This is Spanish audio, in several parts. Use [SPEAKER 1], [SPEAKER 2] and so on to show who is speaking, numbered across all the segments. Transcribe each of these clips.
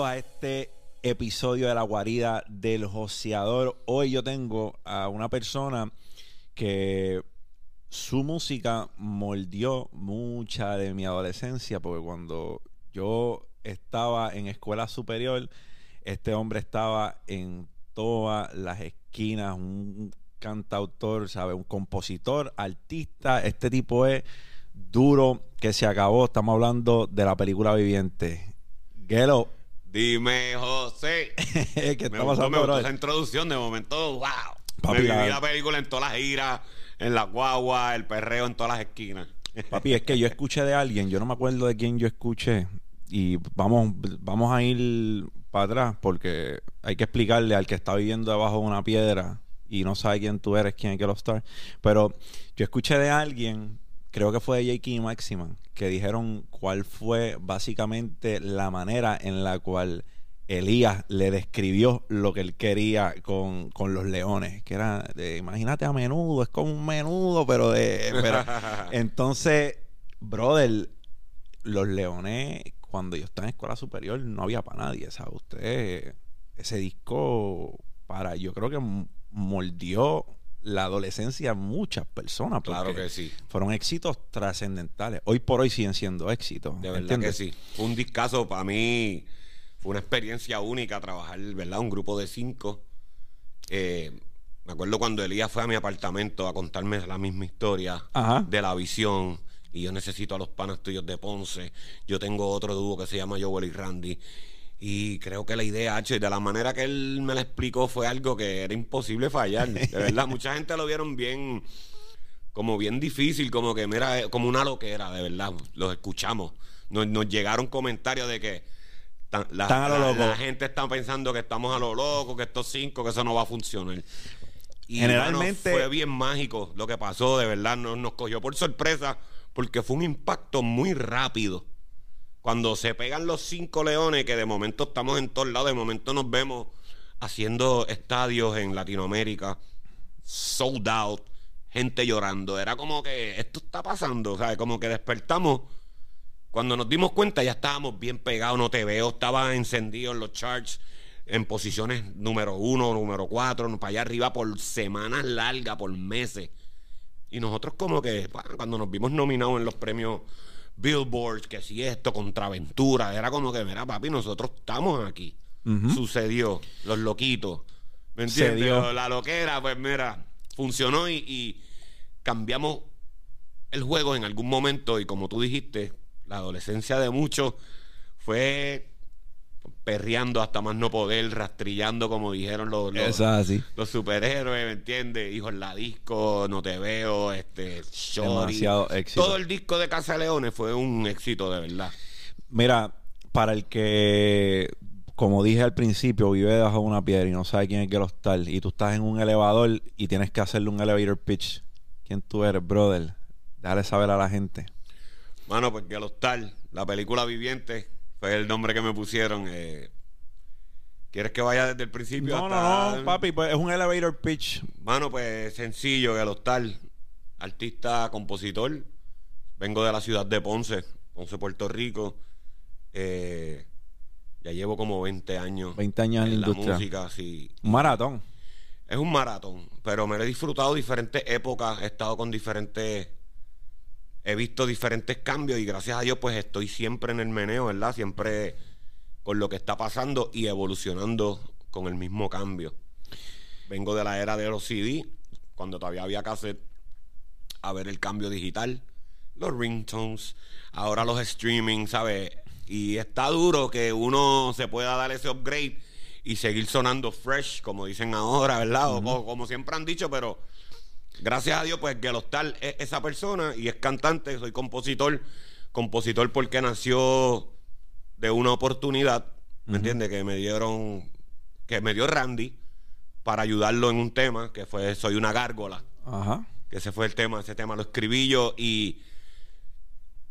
[SPEAKER 1] a este episodio de la guarida del joseador. Hoy yo tengo a una persona que su música moldeó mucha de mi adolescencia, porque cuando yo estaba en escuela superior, este hombre estaba en todas las esquinas, un cantautor, ¿sabe? Un compositor, artista. Este tipo es duro que se acabó. Estamos hablando de la película Viviente. Gelo.
[SPEAKER 2] Dime, José.
[SPEAKER 1] ¿Qué
[SPEAKER 2] me
[SPEAKER 1] está
[SPEAKER 2] gustó,
[SPEAKER 1] pasando,
[SPEAKER 2] me gustó esa introducción de momento, wow.
[SPEAKER 1] Papi,
[SPEAKER 2] me viví
[SPEAKER 1] la-
[SPEAKER 2] la película en todas las giras, en la guagua, el perreo en todas las esquinas.
[SPEAKER 1] Papi, es que yo escuché de alguien, yo no me acuerdo de quién yo escuché. Y vamos, vamos a ir para atrás porque hay que explicarle al que está viviendo debajo de una piedra y no sabe quién tú eres, quién es Gelo Star. Pero yo escuché de alguien, creo que fue de J.K. y Maximan, que dijeron cuál fue básicamente la manera en la cual Elías le describió lo que él quería con, con los leones, que era, de, imagínate a menudo, es como un menudo, pero de... pero- entonces, brother, los leones, cuando yo estaba en escuela superior, no había para nadie, ¿sabes? Usted, ese disco, para, yo creo que m- moldeó la adolescencia a muchas personas.
[SPEAKER 2] claro que sí.
[SPEAKER 1] Fueron éxitos trascendentales. Hoy por hoy siguen siendo éxitos.
[SPEAKER 2] De verdad
[SPEAKER 1] ¿entiendes?
[SPEAKER 2] que sí. Fue un discazo para mí. Fue una experiencia única trabajar, ¿verdad? Un grupo de cinco. Eh, me acuerdo cuando Elías fue a mi apartamento a contarme la misma historia
[SPEAKER 1] Ajá.
[SPEAKER 2] de la visión. Y yo necesito a los panas tuyos de Ponce. Yo tengo otro dúo que se llama Joel y Randy. Y creo que la idea, H, de la manera que él me la explicó, fue algo que era imposible fallar. De verdad, mucha gente lo vieron bien, como bien difícil, como que, mira, eh, como una loquera, de verdad. Los escuchamos. Nos, nos llegaron comentarios de que tan- la,
[SPEAKER 1] Están a lo
[SPEAKER 2] la-
[SPEAKER 1] loco.
[SPEAKER 2] la gente está pensando que estamos a lo loco, que estos cinco, que eso no va a funcionar. Y
[SPEAKER 1] Generalmente-
[SPEAKER 2] fue bien mágico lo que pasó, de verdad, nos, nos cogió por sorpresa, porque fue un impacto muy rápido. Cuando se pegan los cinco leones, que de momento estamos en todos lados, de momento nos vemos haciendo estadios en Latinoamérica, sold out, gente llorando. Era como que esto está pasando, ¿sabes? Como que despertamos. Cuando nos dimos cuenta ya estábamos bien pegados, no te veo, estaba encendido en los charts, en posiciones número uno, número cuatro, para allá arriba por semanas largas, por meses. Y nosotros como que, bueno, cuando nos vimos nominados en los premios Billboard, que si esto, Contraventura, era como que, mira, papi, nosotros estamos aquí. Sucedió, los loquitos. ¿Me entiendes? La loquera, pues mira, funcionó y, y cambiamos el juego en algún momento y como tú dijiste, la adolescencia de muchos fue perreando hasta más no poder, rastrillando como dijeron los, los,
[SPEAKER 1] así.
[SPEAKER 2] los superhéroes, ¿me entiendes? Hijos la disco, no te veo, este, Shorty.
[SPEAKER 1] Demasiado éxito.
[SPEAKER 2] Todo el disco de Casa Leones fue un éxito de verdad.
[SPEAKER 1] Mira, para el que, como dije al principio, vive debajo de una piedra y no sabe quién es Gelo Star, y tú estás en un elevador y tienes que hacerle un elevator pitch. ¿Quién tú eres, brother? Dale saber a la gente.
[SPEAKER 2] Mano, pues Gelo Star, la película Viviente, fue el nombre que me pusieron. eh. ¿Quieres que vaya desde el principio?
[SPEAKER 1] No,
[SPEAKER 2] hasta-
[SPEAKER 1] no, no, papi, pues es un elevator pitch.
[SPEAKER 2] Mano, pues sencillo, Gelo Star, artista, compositor. Vengo de la ciudad de Ponce, Ponce, Puerto Rico. Eh, ya llevo como 20 años
[SPEAKER 1] 20 años en la industria.
[SPEAKER 2] música, sí.
[SPEAKER 1] Un maratón.
[SPEAKER 2] Es un maratón, pero me lo he disfrutado diferentes épocas, he estado con diferentes, he visto diferentes cambios y gracias a Dios pues estoy siempre en el meneo, ¿verdad? Siempre con lo que está pasando y evolucionando con el mismo cambio. Vengo de la era de los CD, cuando todavía había cassette, a ver el cambio digital, los ringtones, ahora los streaming, ¿sabes? Y está duro que uno se pueda dar ese upgrade y seguir sonando fresh, como dicen ahora, ¿verdad? O- o como siempre han dicho, pero gracias a Dios, pues Gelostar es esa persona y es cantante, soy compositor, compositor porque nació de una oportunidad, ¿me entiendes? Que me dieron, que me dio Randy para ayudarlo en un tema, que fue Soy una gárgola,
[SPEAKER 1] Ajá.
[SPEAKER 2] que ese fue el tema, ese tema lo escribí yo y...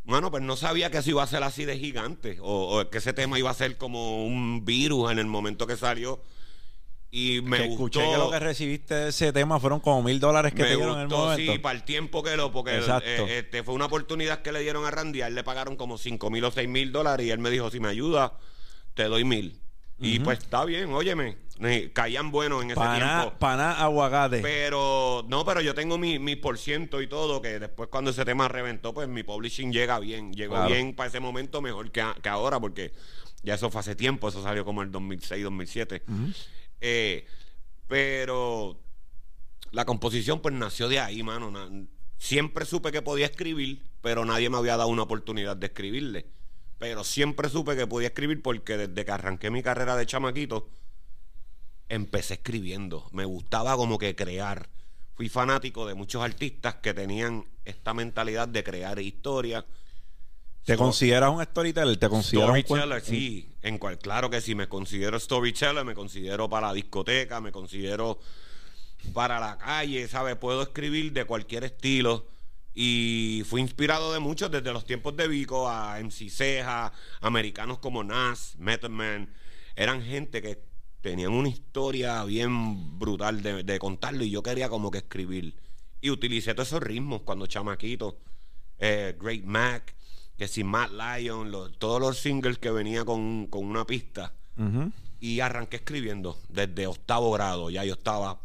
[SPEAKER 2] Bueno, pues no sabía que eso iba a ser así de gigante, o, o que ese tema iba a ser como un virus en el momento que salió. Y me
[SPEAKER 1] que
[SPEAKER 2] gustó.
[SPEAKER 1] escuché que lo que recibiste de ese tema fueron como mil dólares que
[SPEAKER 2] me
[SPEAKER 1] te dieron en el momento.
[SPEAKER 2] sí, para el tiempo que lo, porque eh, este, fue una oportunidad que le dieron a Randy, a él le pagaron como 5 mil o 6 mil dólares y él me dijo, si me ayuda, te doy mil. Y pues está bien, óyeme. Caían buenos en ese
[SPEAKER 1] Paná,
[SPEAKER 2] tiempo.
[SPEAKER 1] paná aguacate.
[SPEAKER 2] Pero, no, pero yo tengo mi, mi por ciento y todo, que después cuando ese tema reventó, pues mi publishing llega bien. Llegó
[SPEAKER 1] Claro.
[SPEAKER 2] bien para ese momento mejor que, a- que ahora, porque ya eso fue hace tiempo, eso salió como el 2006, 2007. Eh, pero la composición pues nació de ahí, mano. Siempre supe que podía escribir, pero nadie me había dado una oportunidad de escribirle. Pero siempre supe que podía escribir porque desde que arranqué mi carrera de chamaquito, empecé escribiendo. Me gustaba como que crear. Fui fanático de muchos artistas que tenían esta mentalidad de crear historias.
[SPEAKER 1] ¿Te
[SPEAKER 2] So-
[SPEAKER 1] consideras un storyteller? ¿Te consideras un
[SPEAKER 2] Storyteller, sí. En cual, claro que sí, me considero storyteller, me considero para la discoteca, me considero para la calle, ¿sabes? Puedo escribir de cualquier estilo. Y fui inspirado de muchos desde los tiempos de Vico a MC Ceja, americanos como Nas, Method Man. Eran gente que tenían una historia bien brutal de, de contarlo y yo quería como que escribir. Y utilicé todos esos ritmos cuando chamaquito. Eh, Great Mac, que si Matt Lion, los- todos los singles que venía con, con una pista. Y arranqué escribiendo desde octavo grado. Ya yo estaba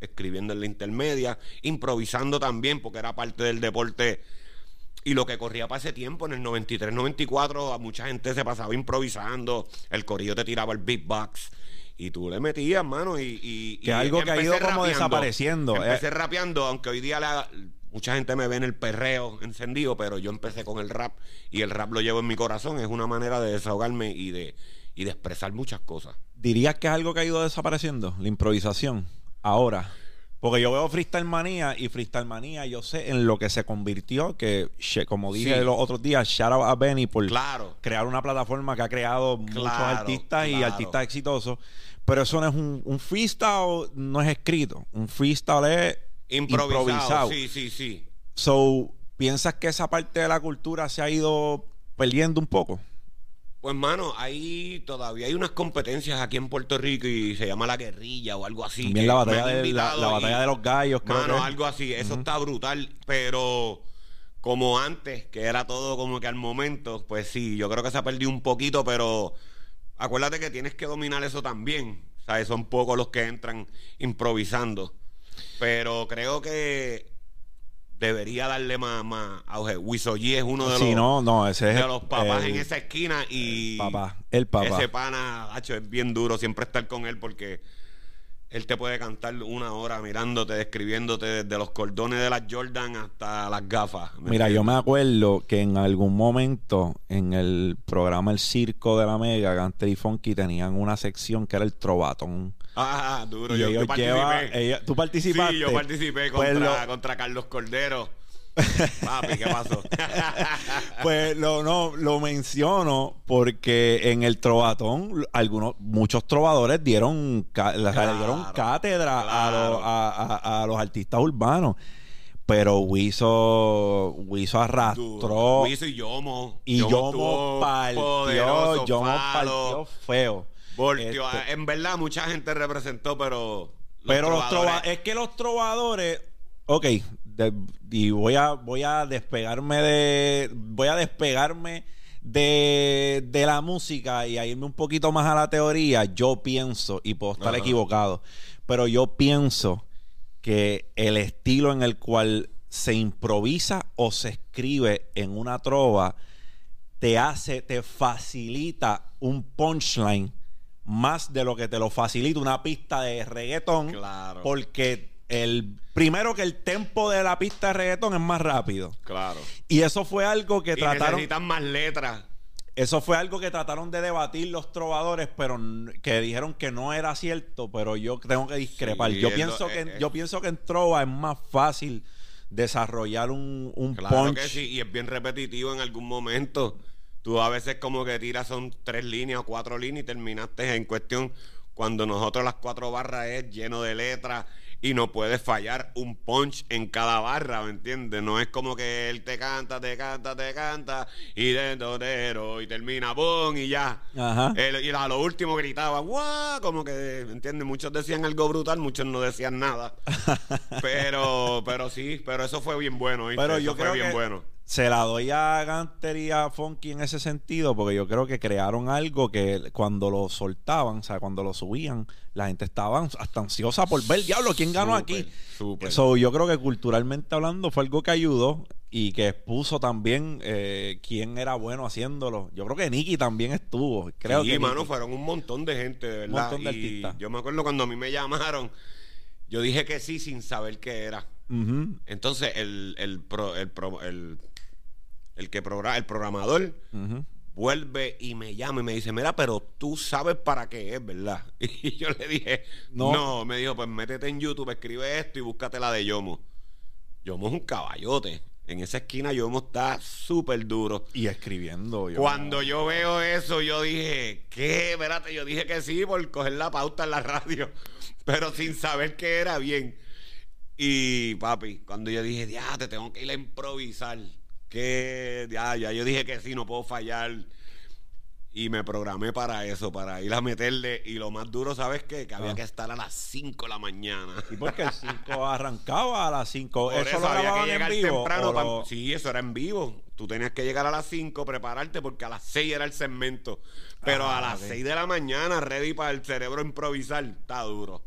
[SPEAKER 2] escribiendo en la intermedia, improvisando también, porque era parte del deporte. Y lo que corría para ese tiempo, en el 93, 94, a mucha gente se pasaba improvisando. El corillo te tiraba el beatbox. Y tú le metías, mano. Y, y,
[SPEAKER 1] Que
[SPEAKER 2] y
[SPEAKER 1] algo que ha ido como
[SPEAKER 2] rapeando.
[SPEAKER 1] desapareciendo.
[SPEAKER 2] Empecé
[SPEAKER 1] Eh.
[SPEAKER 2] rapeando, aunque hoy día la- mucha gente me ve en el perreo encendido, pero yo empecé con el rap. Y el rap lo llevo en mi corazón. Es una manera de desahogarme y de, y de expresar muchas cosas.
[SPEAKER 1] ¿Dirías que es algo que ha ido desapareciendo? La improvisación. Ahora. Porque yo veo Freestyle Manía y Freestyle Manía yo sé en lo que se convirtió, que como dije
[SPEAKER 2] Sí.
[SPEAKER 1] los otros días, shout out a Benny por
[SPEAKER 2] Claro.
[SPEAKER 1] crear una plataforma que ha creado muchos
[SPEAKER 2] Claro,
[SPEAKER 1] artistas y artistas exitosos. Pero eso no es un, un freestyle, no es escrito. Un freestyle es
[SPEAKER 2] Improvisado.
[SPEAKER 1] improvisado.
[SPEAKER 2] Sí, sí, sí.
[SPEAKER 1] So, ¿piensas que esa parte de la cultura se ha ido perdiendo un poco?
[SPEAKER 2] Pues, mano, ahí todavía hay unas competencias aquí en Puerto Rico y se llama la guerrilla o algo así.
[SPEAKER 1] También la batalla, de, la, la
[SPEAKER 2] y-
[SPEAKER 1] batalla de los gallos, creo
[SPEAKER 2] Mano,
[SPEAKER 1] que
[SPEAKER 2] algo así. Eso está brutal, pero como antes, que era todo como que al momento, pues sí, yo creo que se ha perdido un poquito, pero acuérdate que tienes que dominar eso también. ¿Sabes? Son pocos los que entran improvisando. Pero creo que debería darle más, más auge. Wiso G es uno de
[SPEAKER 1] Sí,
[SPEAKER 2] los,
[SPEAKER 1] no, no, ese es
[SPEAKER 2] de
[SPEAKER 1] el-
[SPEAKER 2] los papás
[SPEAKER 1] el
[SPEAKER 2] en esa esquina y
[SPEAKER 1] papá, el papá.
[SPEAKER 2] ese pana, hacho, es bien duro siempre estar con él porque él te puede cantar una hora mirándote, describiéndote desde los cordones de las Jordan hasta las gafas. ¿me
[SPEAKER 1] Mira, yo me acuerdo que en algún momento en el programa El Circo de la Mega, Gantel y Funky tenían una sección que era el Trovatón.
[SPEAKER 2] Ah, duro.
[SPEAKER 1] Y
[SPEAKER 2] Yo, yo
[SPEAKER 1] ellos
[SPEAKER 2] participé.
[SPEAKER 1] llevan- ellos- ¿Tú participaste?
[SPEAKER 2] Sí, yo participé
[SPEAKER 1] Pues
[SPEAKER 2] contra,
[SPEAKER 1] lo-
[SPEAKER 2] contra Carlos Cordero. Papi, ¿qué pasó?
[SPEAKER 1] Pues lo, no, lo menciono porque en el trovatón, algunos, muchos trovadores dieron,
[SPEAKER 2] Claro,
[SPEAKER 1] dieron cátedra a,
[SPEAKER 2] claro.
[SPEAKER 1] los, a, a- a los artistas urbanos. Pero Wiso, Wiso arrastró.
[SPEAKER 2] Wiso y Yomo.
[SPEAKER 1] Y Yomo
[SPEAKER 2] estuvo
[SPEAKER 1] partió, Yomo partió feo.
[SPEAKER 2] Volteó.
[SPEAKER 1] Este,
[SPEAKER 2] En verdad, mucha gente representó, pero.
[SPEAKER 1] pero los
[SPEAKER 2] trovadores-
[SPEAKER 1] trova- es que los trovadores, ok, de- y voy a, voy a despegarme de, voy a despegarme de, de la música y a irme un poquito más a la teoría. Yo pienso, y puedo estar
[SPEAKER 2] Ajá.
[SPEAKER 1] equivocado, pero yo pienso que el estilo en el cual se improvisa o se escribe en una trova te hace, te facilita un punchline más de lo que te lo facilita una pista de reggaetón.
[SPEAKER 2] Claro.
[SPEAKER 1] Porque el primero que el tempo de la pista de reggaetón es más rápido.
[SPEAKER 2] Claro.
[SPEAKER 1] Y eso fue algo que
[SPEAKER 2] Y
[SPEAKER 1] trataron.
[SPEAKER 2] necesitan más letras.
[SPEAKER 1] Eso fue algo que trataron de debatir los trovadores, pero que dijeron que no era cierto, pero yo tengo que discrepar.
[SPEAKER 2] Sí,
[SPEAKER 1] yo pienso
[SPEAKER 2] lo-
[SPEAKER 1] que
[SPEAKER 2] es- es-
[SPEAKER 1] yo pienso que en trova es más fácil desarrollar un, un
[SPEAKER 2] Claro
[SPEAKER 1] punch.
[SPEAKER 2] que sí, y es bien repetitivo en algún momento. Tú a veces como que tiras son tres líneas o cuatro líneas y terminaste en cuestión cuando nosotros las cuatro barras es lleno de letras y no puedes fallar un punch en cada barra, ¿me entiendes? No es como que él te canta, te canta, te canta y de donero y termina ¡pum! y ya.
[SPEAKER 1] Ajá.
[SPEAKER 2] Él- y a lo último gritaba ¡guau! Como que, ¿me entiendes? Muchos decían algo brutal, muchos no decían nada. pero, pero sí, pero eso fue bien bueno, ¿viste?
[SPEAKER 1] Pero
[SPEAKER 2] Eso
[SPEAKER 1] yo
[SPEAKER 2] fue
[SPEAKER 1] creo
[SPEAKER 2] bien
[SPEAKER 1] que
[SPEAKER 2] bueno.
[SPEAKER 1] Se la doy a Gunter y a Funky en ese sentido, porque yo creo que crearon algo que cuando lo soltaban, o sea, cuando lo subían, la gente estaba hasta ansiosa por ver, diablo, ¿quién ganó aquí?
[SPEAKER 2] Súper.
[SPEAKER 1] So, yo creo que culturalmente hablando fue algo que ayudó y que expuso también eh, quién era bueno haciéndolo. Yo creo que Nicky también estuvo. Creo
[SPEAKER 2] sí,
[SPEAKER 1] que
[SPEAKER 2] mano,
[SPEAKER 1] Nicky.
[SPEAKER 2] fueron un montón de gente, de
[SPEAKER 1] Un
[SPEAKER 2] verdad.
[SPEAKER 1] montón de
[SPEAKER 2] Y
[SPEAKER 1] artistas.
[SPEAKER 2] yo me acuerdo cuando a mí me llamaron, yo dije que sí sin saber qué era. Entonces, el, el, pro- el, pro- el, el que progra- el programador vuelve y me llama y me dice, mira, pero tú sabes para qué es, ¿verdad? Y yo le dije,
[SPEAKER 1] No.
[SPEAKER 2] no, me dijo, pues métete en YouTube, escribe esto y búscate la de Yomo. Yomo es un caballote. En esa esquina Yomo está súper duro.
[SPEAKER 1] Y escribiendo. yo-
[SPEAKER 2] Cuando yo veo eso, yo dije, ¿qué? Espérate, yo dije que sí por coger la pauta en la radio, pero sin saber que era bien. Y papi, cuando yo dije, ya, te tengo que ir a improvisar, que ya, ya, yo dije que sí, no puedo fallar. Y me programé para eso, para ir a meterle. Y lo más duro, ¿sabes qué? Que había
[SPEAKER 1] Ah.
[SPEAKER 2] que estar a las 5 de la mañana.
[SPEAKER 1] Sí, porque el 5 arrancaba a las 5.
[SPEAKER 2] Por
[SPEAKER 1] Eso,
[SPEAKER 2] eso,
[SPEAKER 1] lo
[SPEAKER 2] había que llegar
[SPEAKER 1] en vivo.
[SPEAKER 2] temprano. Sí, eso era en vivo. Tú tenías que llegar a las 5, prepararte porque a las 6 era el segmento. Pero
[SPEAKER 1] Ah,
[SPEAKER 2] a las
[SPEAKER 1] ok.
[SPEAKER 2] 6 de la mañana, ready para el cerebro improvisar. Está duro.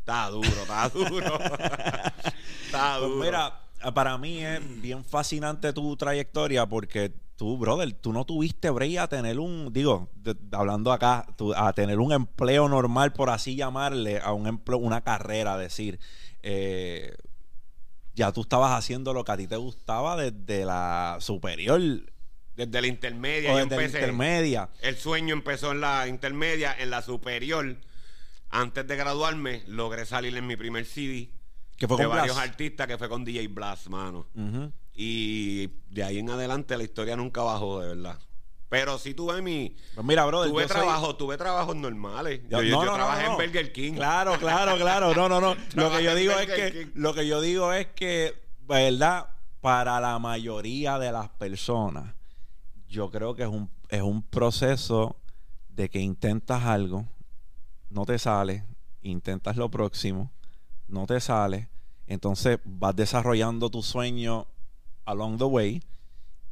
[SPEAKER 2] Está duro, está duro. está
[SPEAKER 1] Pues
[SPEAKER 2] duro.
[SPEAKER 1] mira, para mí es bien fascinante tu trayectoria porque tú, brother, tú no tuviste break a tener un, digo, de- hablando acá, tú- a tener un empleo normal, por así llamarle, a un empleo, una carrera, decir, eh, ya tú estabas haciendo lo que a ti te gustaba desde la superior
[SPEAKER 2] Desde la intermedia,
[SPEAKER 1] o
[SPEAKER 2] yo
[SPEAKER 1] desde la intermedia.
[SPEAKER 2] El sueño empezó en la intermedia, en la superior. Antes de graduarme, logré salir en mi primer CD.
[SPEAKER 1] Que fue
[SPEAKER 2] de
[SPEAKER 1] con
[SPEAKER 2] varios
[SPEAKER 1] Blas.
[SPEAKER 2] artistas que fue con DJ Blast, mano. Y de ahí en adelante la historia nunca bajó, de verdad. Pero sí tuve mi...
[SPEAKER 1] Pues mira, brother,
[SPEAKER 2] Tuve
[SPEAKER 1] soy-
[SPEAKER 2] trabajo, tuve trabajos normales. Yo, yo-
[SPEAKER 1] no,
[SPEAKER 2] yo
[SPEAKER 1] no, no,
[SPEAKER 2] trabajé
[SPEAKER 1] no,
[SPEAKER 2] en Burger King.
[SPEAKER 1] Claro, claro, claro. No, no, no. Lo que yo digo es que,
[SPEAKER 2] King.
[SPEAKER 1] lo que yo digo es que, verdad, para la mayoría de las personas, yo creo que es un, es un proceso de que intentas algo, no te sale, intentas lo próximo, no te sale, entonces vas desarrollando tu sueño along the way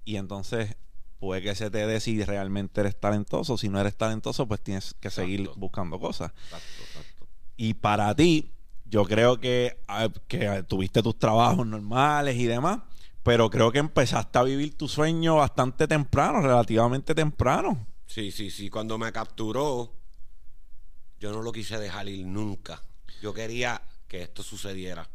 [SPEAKER 1] y entonces puede que se te dé si realmente eres talentoso, si no eres talentoso pues tienes que seguir buscando cosas.
[SPEAKER 2] Exacto, exacto.
[SPEAKER 1] Y para ti, yo creo que, ah, que tuviste tus trabajos normales y demás, pero creo que empezaste a vivir tu sueño bastante temprano, relativamente temprano.
[SPEAKER 2] Sí, sí, sí. Cuando me capturó, yo no lo quise dejar ir nunca. Yo quería que esto sucediera.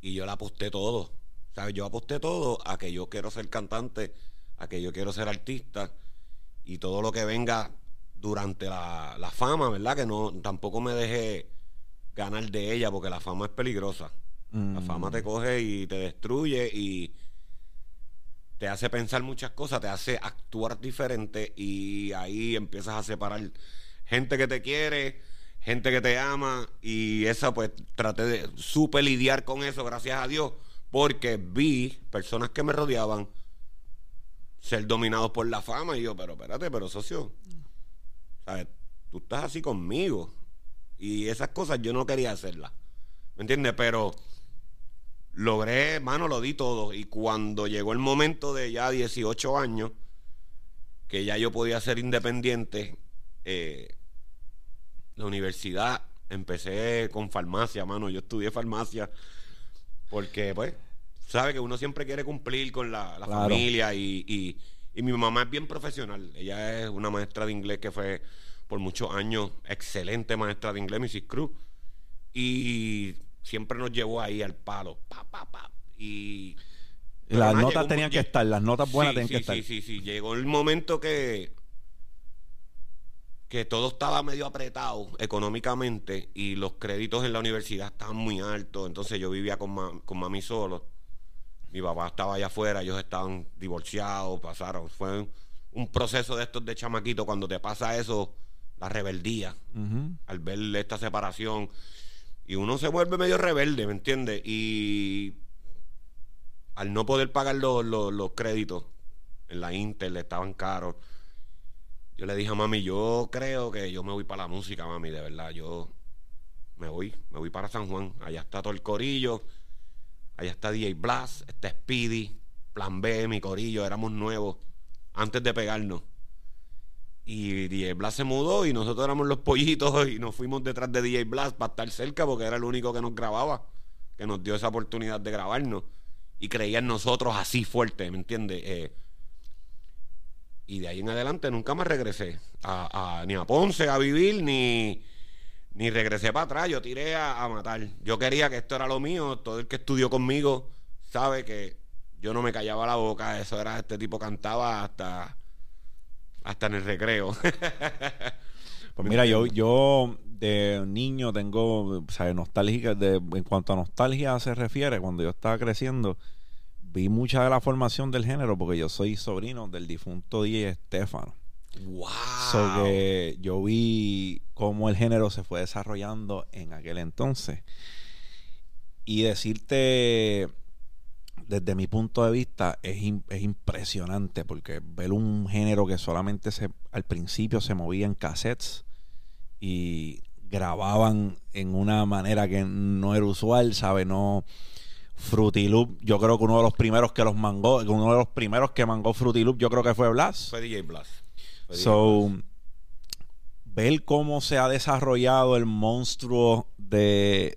[SPEAKER 2] Y yo le aposté todo. ¿Sabes? Yo aposté todo a que yo quiero ser cantante, a que yo quiero ser artista. Y todo lo que venga durante la, la fama, ¿verdad? Que no tampoco me deje ganar de ella, porque la fama es peligrosa. La
[SPEAKER 1] Mm.
[SPEAKER 2] fama te coge y te destruye y te hace pensar muchas cosas, te hace actuar diferente y ahí empiezas a separar gente que te quiere, gente que te ama y esa pues traté de súper lidiar con eso, gracias a Dios, porque vi personas que me rodeaban ser dominados por la fama y yo, pero espérate, pero socio, ¿sabes? Tú estás así conmigo y esas cosas yo no quería hacerlas, ¿me entiendes? Pero logré, mano, lo di todo. Y cuando llegó el momento de ya 18 años, que ya yo podía ser independiente, eh, la universidad, empecé con farmacia, mano. Yo estudié farmacia porque, pues, sabe que uno siempre quiere cumplir con la, la
[SPEAKER 1] Claro.
[SPEAKER 2] familia y, y- y mi mamá es bien profesional. Ella es una maestra de inglés que fue por muchos años excelente maestra de inglés, Mrs. Cruz. Y siempre nos llevó ahí al palo. Pa, pa, pa. Y.
[SPEAKER 1] Las notas tenían que estar, las notas buenas
[SPEAKER 2] Sí,
[SPEAKER 1] tenían
[SPEAKER 2] sí,
[SPEAKER 1] que estar.
[SPEAKER 2] Sí, sí, sí. Llegó el momento que. Que todo estaba medio apretado económicamente y los créditos en la universidad estaban muy altos. Entonces yo vivía con, ma- con mami solo. Mi papá estaba allá afuera, ellos estaban divorciados, pasaron. Fue un, un proceso de estos de chamaquito. Cuando te pasa eso, la rebeldía al ver esta separación. Y uno se vuelve medio rebelde, ¿me entiendes? Y al no poder pagar los, los- los créditos en la Intel, estaban caros. Yo le dije a mami, yo creo que yo me voy para la música, mami, de verdad. Yo me voy, me voy para San Juan. Allá está todo el corillo. Allá está DJ Blast, está Speedy, Plan B, mi corillo, éramos nuevos antes de pegarnos. Y DJ Blas se mudó y nosotros éramos los pollitos y nos fuimos detrás de DJ Blas para estar cerca porque era el único que nos grababa, que nos dio esa oportunidad de grabarnos. Y creía en nosotros así fuerte, ¿me entiendes? Eh, y de ahí en adelante nunca más regresé a, ni a Ponce a vivir, ni, ni regresé para atrás. Yo tiré a, a, matar. Yo quería que esto era lo mío. Todo el que estudió conmigo sabe que yo no me callaba la boca. Eso era, este tipo cantaba hasta hasta en el recreo.
[SPEAKER 1] pues mira, yo, yo de niño tengo, o sea, nostálgica, de, en cuanto a nostalgia se refiere, cuando yo estaba creciendo, vi mucha de la formación del género porque yo soy sobrino del difunto DJ Estefano.
[SPEAKER 2] Wow.
[SPEAKER 1] So que yo vi cómo el género se fue desarrollando en aquel entonces. Y decirte desde mi punto de vista, es, es, impresionante porque ver un género que solamente se, al principio se movía en cassettes y grababan en una manera que no era usual, ¿sabe? No. Fruity Loop, yo creo que uno de los primeros que los mangó, uno de los primeros que mangó Fruity Loop, yo creo que fue Blas.
[SPEAKER 2] Fue DJ Blas.
[SPEAKER 1] so, ver cómo se ha desarrollado el monstruo de,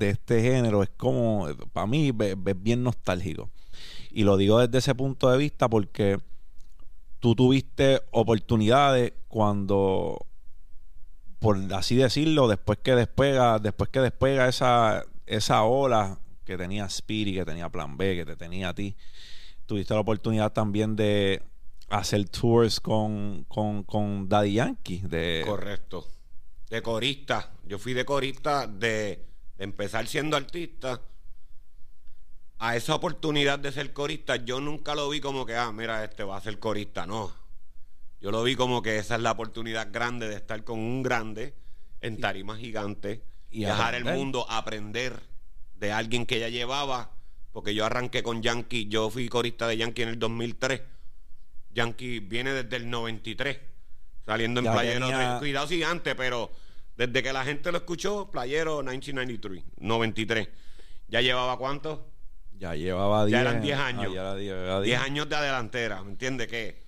[SPEAKER 1] este género es como, para mí, es bien nostálgico. Y lo digo desde ese punto de vista porque tú tuviste oportunidades cuando, por así decirlo, después que despega, después que despega esa, esa ola que tenía Spirit, que tenía Plan B, que te tenía a ti, tuviste la oportunidad también de hacer tours con, con, con Daddy Yankee. De...
[SPEAKER 2] Correcto. De corista. Yo fui de corista de, empezar siendo artista a esa oportunidad de ser corista. Yo nunca lo vi como que, ah, mira, este va a ser corista. No. Yo lo vi como que esa es la oportunidad grande de estar con un grande en tarima gigante y dejar el mundo aprender de alguien que ya llevaba. Porque yo arranqué con Yankee, yo fui corista de Yankee en el 2003 Yankee viene desde el 93, saliendo en Playero. Cuidado si antes, pero desde que la gente lo escuchó, Playero 1993, 93. ¿Ya llevaba cuánto?
[SPEAKER 1] Ya llevaba 10
[SPEAKER 2] Ya eran 10 años. 10 años de adelantera, ¿me entiendes? Que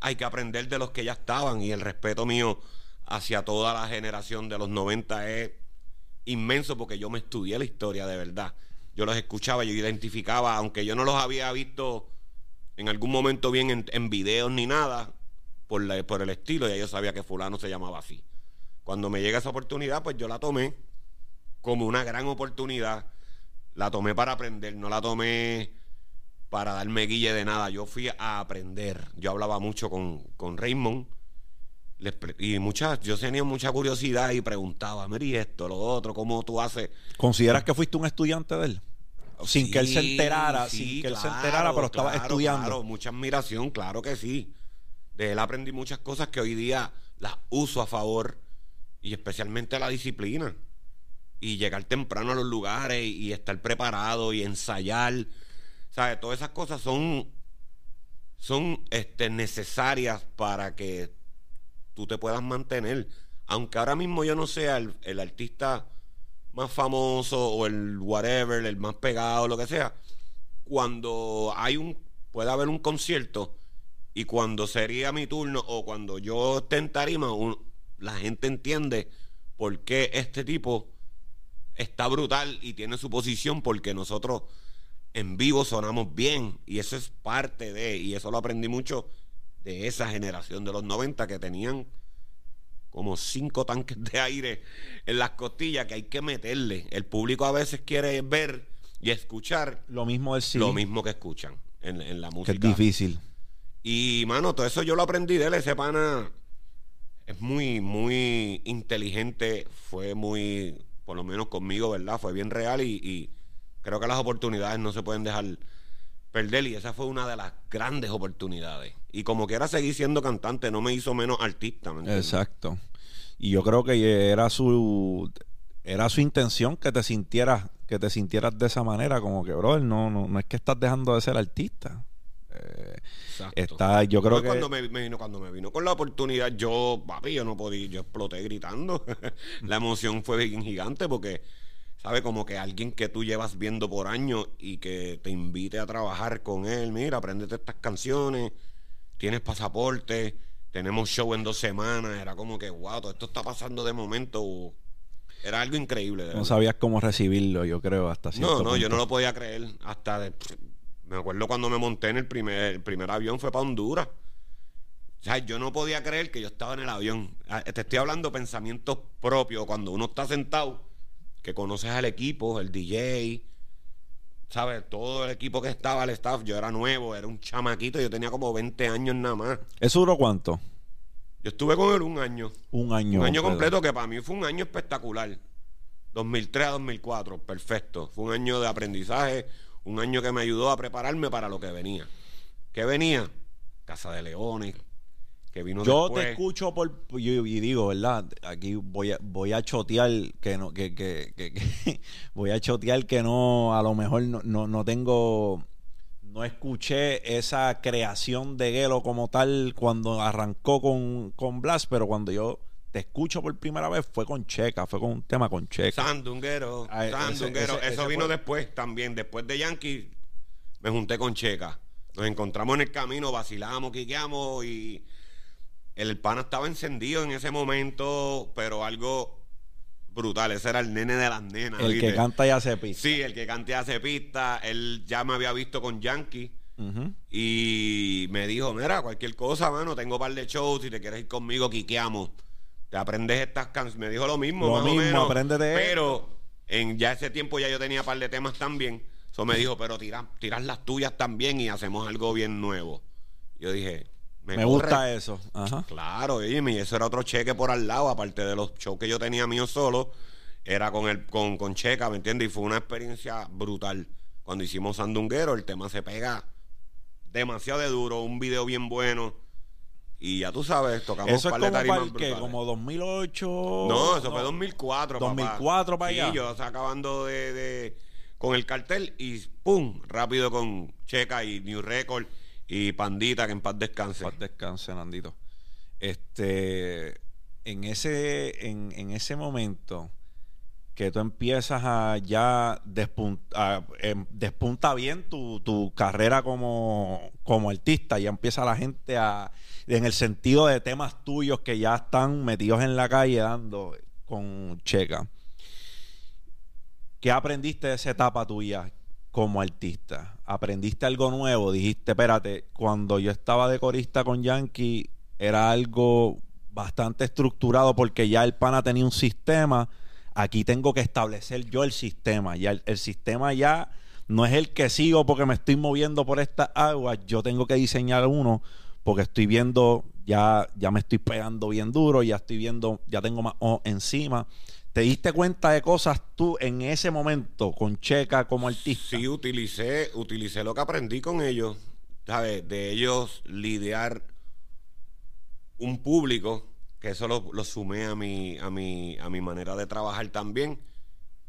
[SPEAKER 2] hay que aprender de los que ya estaban y el respeto mío hacia toda la generación de los 90 es inmenso porque yo me estudié la historia de verdad. Yo los escuchaba, yo identificaba, aunque yo no los había visto en algún momento bien en, videos ni nada por, la, por el estilo, ya yo sabía que fulano se llamaba así. Cuando me llega esa oportunidad, pues yo la tomé como una gran oportunidad. La tomé para aprender, no la tomé para darme guille de nada. Yo fui a aprender. Yo hablaba mucho con, con Raymond. Y muchas, yo tenía mucha curiosidad y preguntaba, Mary, esto, lo otro, ¿cómo tú haces?
[SPEAKER 1] ¿Consideras que fuiste un estudiante de él? sin que él se enterara, sin que él se enterara, pero estaba estudiando.
[SPEAKER 2] Claro, mucha admiración, claro que sí. De él aprendí muchas cosas que hoy día las uso a favor y especialmente la disciplina. Y llegar temprano a los lugares y, estar preparado y ensayar. ¿Sabes? Todas esas cosas son, son este, necesarias para que tú te puedas mantener. Aunque ahora mismo yo no sea el artista más famoso o el whatever, el más pegado, lo que sea, cuando hay un, puede haber un concierto y cuando sería mi turno o cuando yo esté en la gente entiende por qué este tipo está brutal y tiene su posición porque nosotros en vivo sonamos bien y eso es parte de, y eso lo aprendí mucho de esa generación de los 90 que tenían como cinco tanques de aire en las costillas que hay que meterle. El público a veces quiere ver y escuchar
[SPEAKER 1] lo mismo,
[SPEAKER 2] lo mismo que escuchan en, la música.
[SPEAKER 1] es difícil.
[SPEAKER 2] Y, mano, todo eso yo lo aprendí de él. Ese pana es muy, muy inteligente. Fue muy, por lo menos conmigo, ¿verdad? Fue bien real y, y creo que las oportunidades no se pueden dejar perder y esa fue una de las grandes oportunidades. Y como quiera seguir siendo cantante, no me hizo menos artista.
[SPEAKER 1] Exacto. Y yo creo que era su era su intención que te sintieras que te sintieras de esa manera, como que, bro, no, no, no es que estás dejando de ser artista. Eh, está, yo creo que
[SPEAKER 2] cuando me, vino cuando me vino con la oportunidad, yo, papi, yo no podía, yo exploté gritando. la emoción fue bien gigante porque ¿Sabes? Como que alguien que tú llevas viendo por años y que te invite a trabajar con él. Mira, apréndete estas canciones, tienes pasaporte, tenemos show en dos semanas. Era como que, wow, todo esto está pasando de momento. Era algo increíble.
[SPEAKER 1] no sabías cómo recibirlo, yo creo, hasta
[SPEAKER 2] No, no, yo no lo podía creer. Hasta me acuerdo cuando me monté en el primer, el primer avión fue para Honduras. O sea, yo no podía creer que yo estaba en el avión. Ah, te estoy hablando pensamientos propios. Cuando uno está sentado, que conoces al equipo, el DJ, ¿sabes? Todo el equipo que estaba, el staff, yo era nuevo, era un chamaquito, yo tenía como 20 años nada más.
[SPEAKER 1] ¿Eso duró cuánto?
[SPEAKER 2] Yo estuve con él un año.
[SPEAKER 1] Un año.
[SPEAKER 2] Un año completo que para mí fue un año espectacular. 2003 a 2004, perfecto. Fue un año de aprendizaje, un año que me ayudó a prepararme para lo que venía. ¿Qué venía? Casa de Leones, que vino
[SPEAKER 1] Yo te escucho por y digo, ¿verdad? Aquí voy a voy a chotear que no que, que, que, voy a chotear que no a lo mejor no, no, no tengo no escuché esa creación de Gelo como tal cuando arrancó con, con Blast, pero cuando yo te escucho por primera vez fue con Checa, fue con un tema con Checa.
[SPEAKER 2] Sandunguero, ah, Sandunguero. Eso vino después también. Después de Yankee me junté con Checa. Nos encontramos en el camino, vacilamos, quiqueamos y el pana estaba encendido en ese momento, pero algo brutal. Ese era el nene de las nenas.
[SPEAKER 1] El que canta y hace pista.
[SPEAKER 2] Sí, el que canta y hace pista. Él ya me había visto con Yankee. Y me dijo, mira, cualquier cosa, mano, tengo un par de shows, si te quieres ir conmigo, quiqueamos. Te aprendes estas canciones. Me dijo lo mismo,
[SPEAKER 1] lo mismo, aprende de
[SPEAKER 2] Pero en ya ese tiempo ya yo tenía un par de temas también. Eso me dijo, pero tiras tiras las tuyas también y hacemos algo bien nuevo. Yo dije,
[SPEAKER 1] me, gusta eso. Ajá.
[SPEAKER 2] Claro, y eso era otro cheque por al lado, aparte de los shows que yo tenía mío solo, era con el con, con Checa, ¿me entiendes? Y fue una experiencia brutal. Cuando hicimos Sandunguero, el tema se pega demasiado de duro, un video bien bueno. Y ya tú sabes, tocamos
[SPEAKER 1] Eso es como para que como 2008.
[SPEAKER 2] No, eso fue 2004,
[SPEAKER 1] 2004 para allá.
[SPEAKER 2] Sí, yo acabando de, de, con el cartel y pum, rápido con Checa y New Record y Pandita, que en paz descanse.
[SPEAKER 1] En paz descanse, Nandito. Este, en ese, en, en ese momento que tú empiezas a ya despunta, em, despunta bien tu, tu carrera como, como, artista, ya empieza la gente a, en el sentido de temas tuyos que ya están metidos en la calle dando con Checa. ¿Qué aprendiste de esa etapa tuya? como artista? ¿Aprendiste algo nuevo? Dijiste, espérate, cuando yo estaba de corista con Yankee era algo bastante estructurado porque ya el pana tenía un sistema. Aquí tengo que establecer yo el sistema. Ya el, sistema ya no es el que sigo porque me estoy moviendo por estas aguas. Yo tengo que diseñar uno porque estoy viendo, ya, ya me estoy pegando bien duro, ya estoy viendo, ya tengo más encima. ¿Te diste cuenta de cosas tú en ese momento con Checa como artista?
[SPEAKER 2] Sí, utilicé, utilicé lo que aprendí con ellos, ¿sabes? De ellos lidiar un público, que eso lo, sumé a mi, a, mi, a mi manera de trabajar también.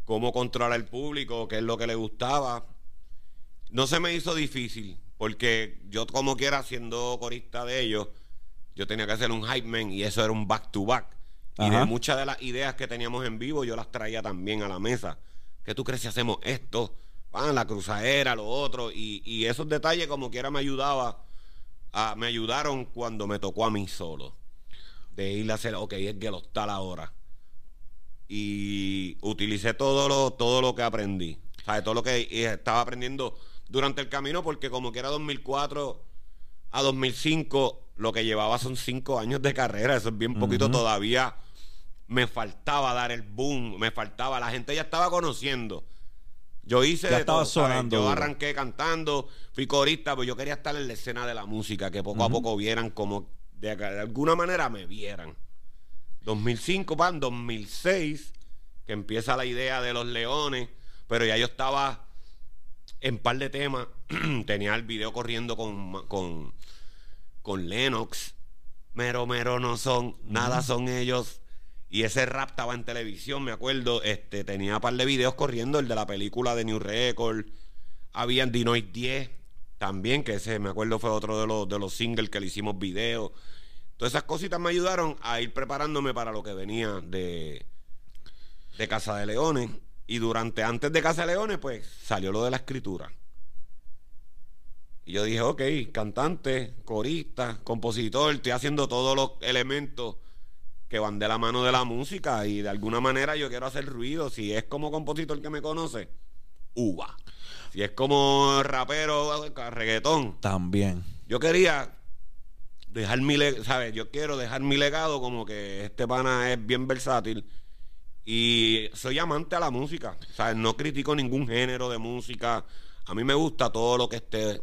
[SPEAKER 2] Cómo controlar el público, qué es lo que le gustaba. No se me hizo difícil, porque yo como quiera, siendo corista de ellos, yo tenía que hacer un hype man y eso era un back to back. Y de muchas de las ideas que teníamos en vivo, yo las traía también a la mesa. ¿Qué tú crees si hacemos esto? Ah, la cruzadera, lo otro. Y, esos detalles, como quiera, me ayudaba. A, me ayudaron cuando me tocó a mí solo. De ir a hacer, ok, es que lo está ahora. Y utilicé todo lo, todo lo que aprendí. ¿Sabes? Todo lo que estaba aprendiendo durante el camino, porque como que era 2004 a 2005, lo que llevaba son cinco años de carrera. Eso es bien poquito todavía me faltaba dar el boom, me faltaba, la gente ya estaba conociendo. Yo hice
[SPEAKER 1] ya estaba sonando.
[SPEAKER 2] Yo arranqué cantando, fui corista, pues yo quería estar en la escena de la música, que poco a poco vieran como de, alguna manera me vieran. 2005, pan, 2006, que empieza la idea de los leones, pero ya yo estaba en par de temas, tenía el video corriendo con, con, con Lennox, mero, mero no son, nada son ellos, y ese rap estaba en televisión, me acuerdo. Este, tenía un par de videos corriendo, el de la película de New Record. Había Dinoid 10 también, que ese me acuerdo fue otro de los, de los singles que le hicimos video. Todas esas cositas me ayudaron a ir preparándome para lo que venía de, de Casa de Leones. Y durante, antes de Casa Leones, pues salió lo de la escritura. Y yo dije, ok, cantante, corista, compositor, estoy haciendo todos los elementos que van de la mano de la música y de alguna manera yo quiero hacer ruido. Si es como compositor que me conoce, uva. Si es como rapero, reggaetón.
[SPEAKER 1] También.
[SPEAKER 2] Yo quería dejar mi legado, ¿sabes? Yo quiero dejar mi legado como que este pana es bien versátil y soy amante a la música, ¿sabes? No critico ningún género de música. A mí me gusta todo lo que esté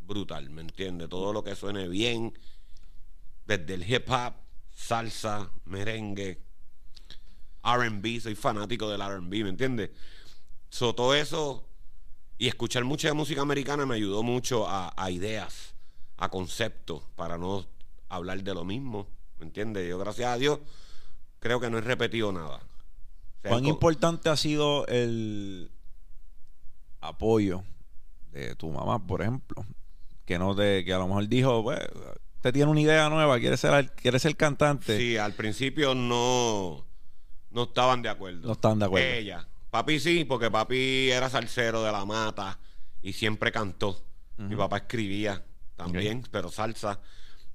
[SPEAKER 2] brutal, ¿me entiendes? Todo lo que suene bien, desde el hip hop, salsa, merengue, RB, soy fanático del RB, ¿me entiendes? So, todo eso y escuchar mucha música americana me ayudó mucho a, ideas, a conceptos, para no hablar de lo mismo, ¿me entiendes? Yo, gracias a Dios, creo que no he repetido nada.
[SPEAKER 1] ¿Cuán importante ha sido el apoyo de tu mamá, por ejemplo? Que no te, que a lo mejor dijo, pues, te tiene una idea nueva, quiere ser, quiere ser cantante.
[SPEAKER 2] Sí, al principio no, no estaban de acuerdo.
[SPEAKER 1] No estaban de acuerdo.
[SPEAKER 2] Ella, Papi sí, porque papi era salsero de la mata y siempre cantó. Mi papá escribía también, pero salsa.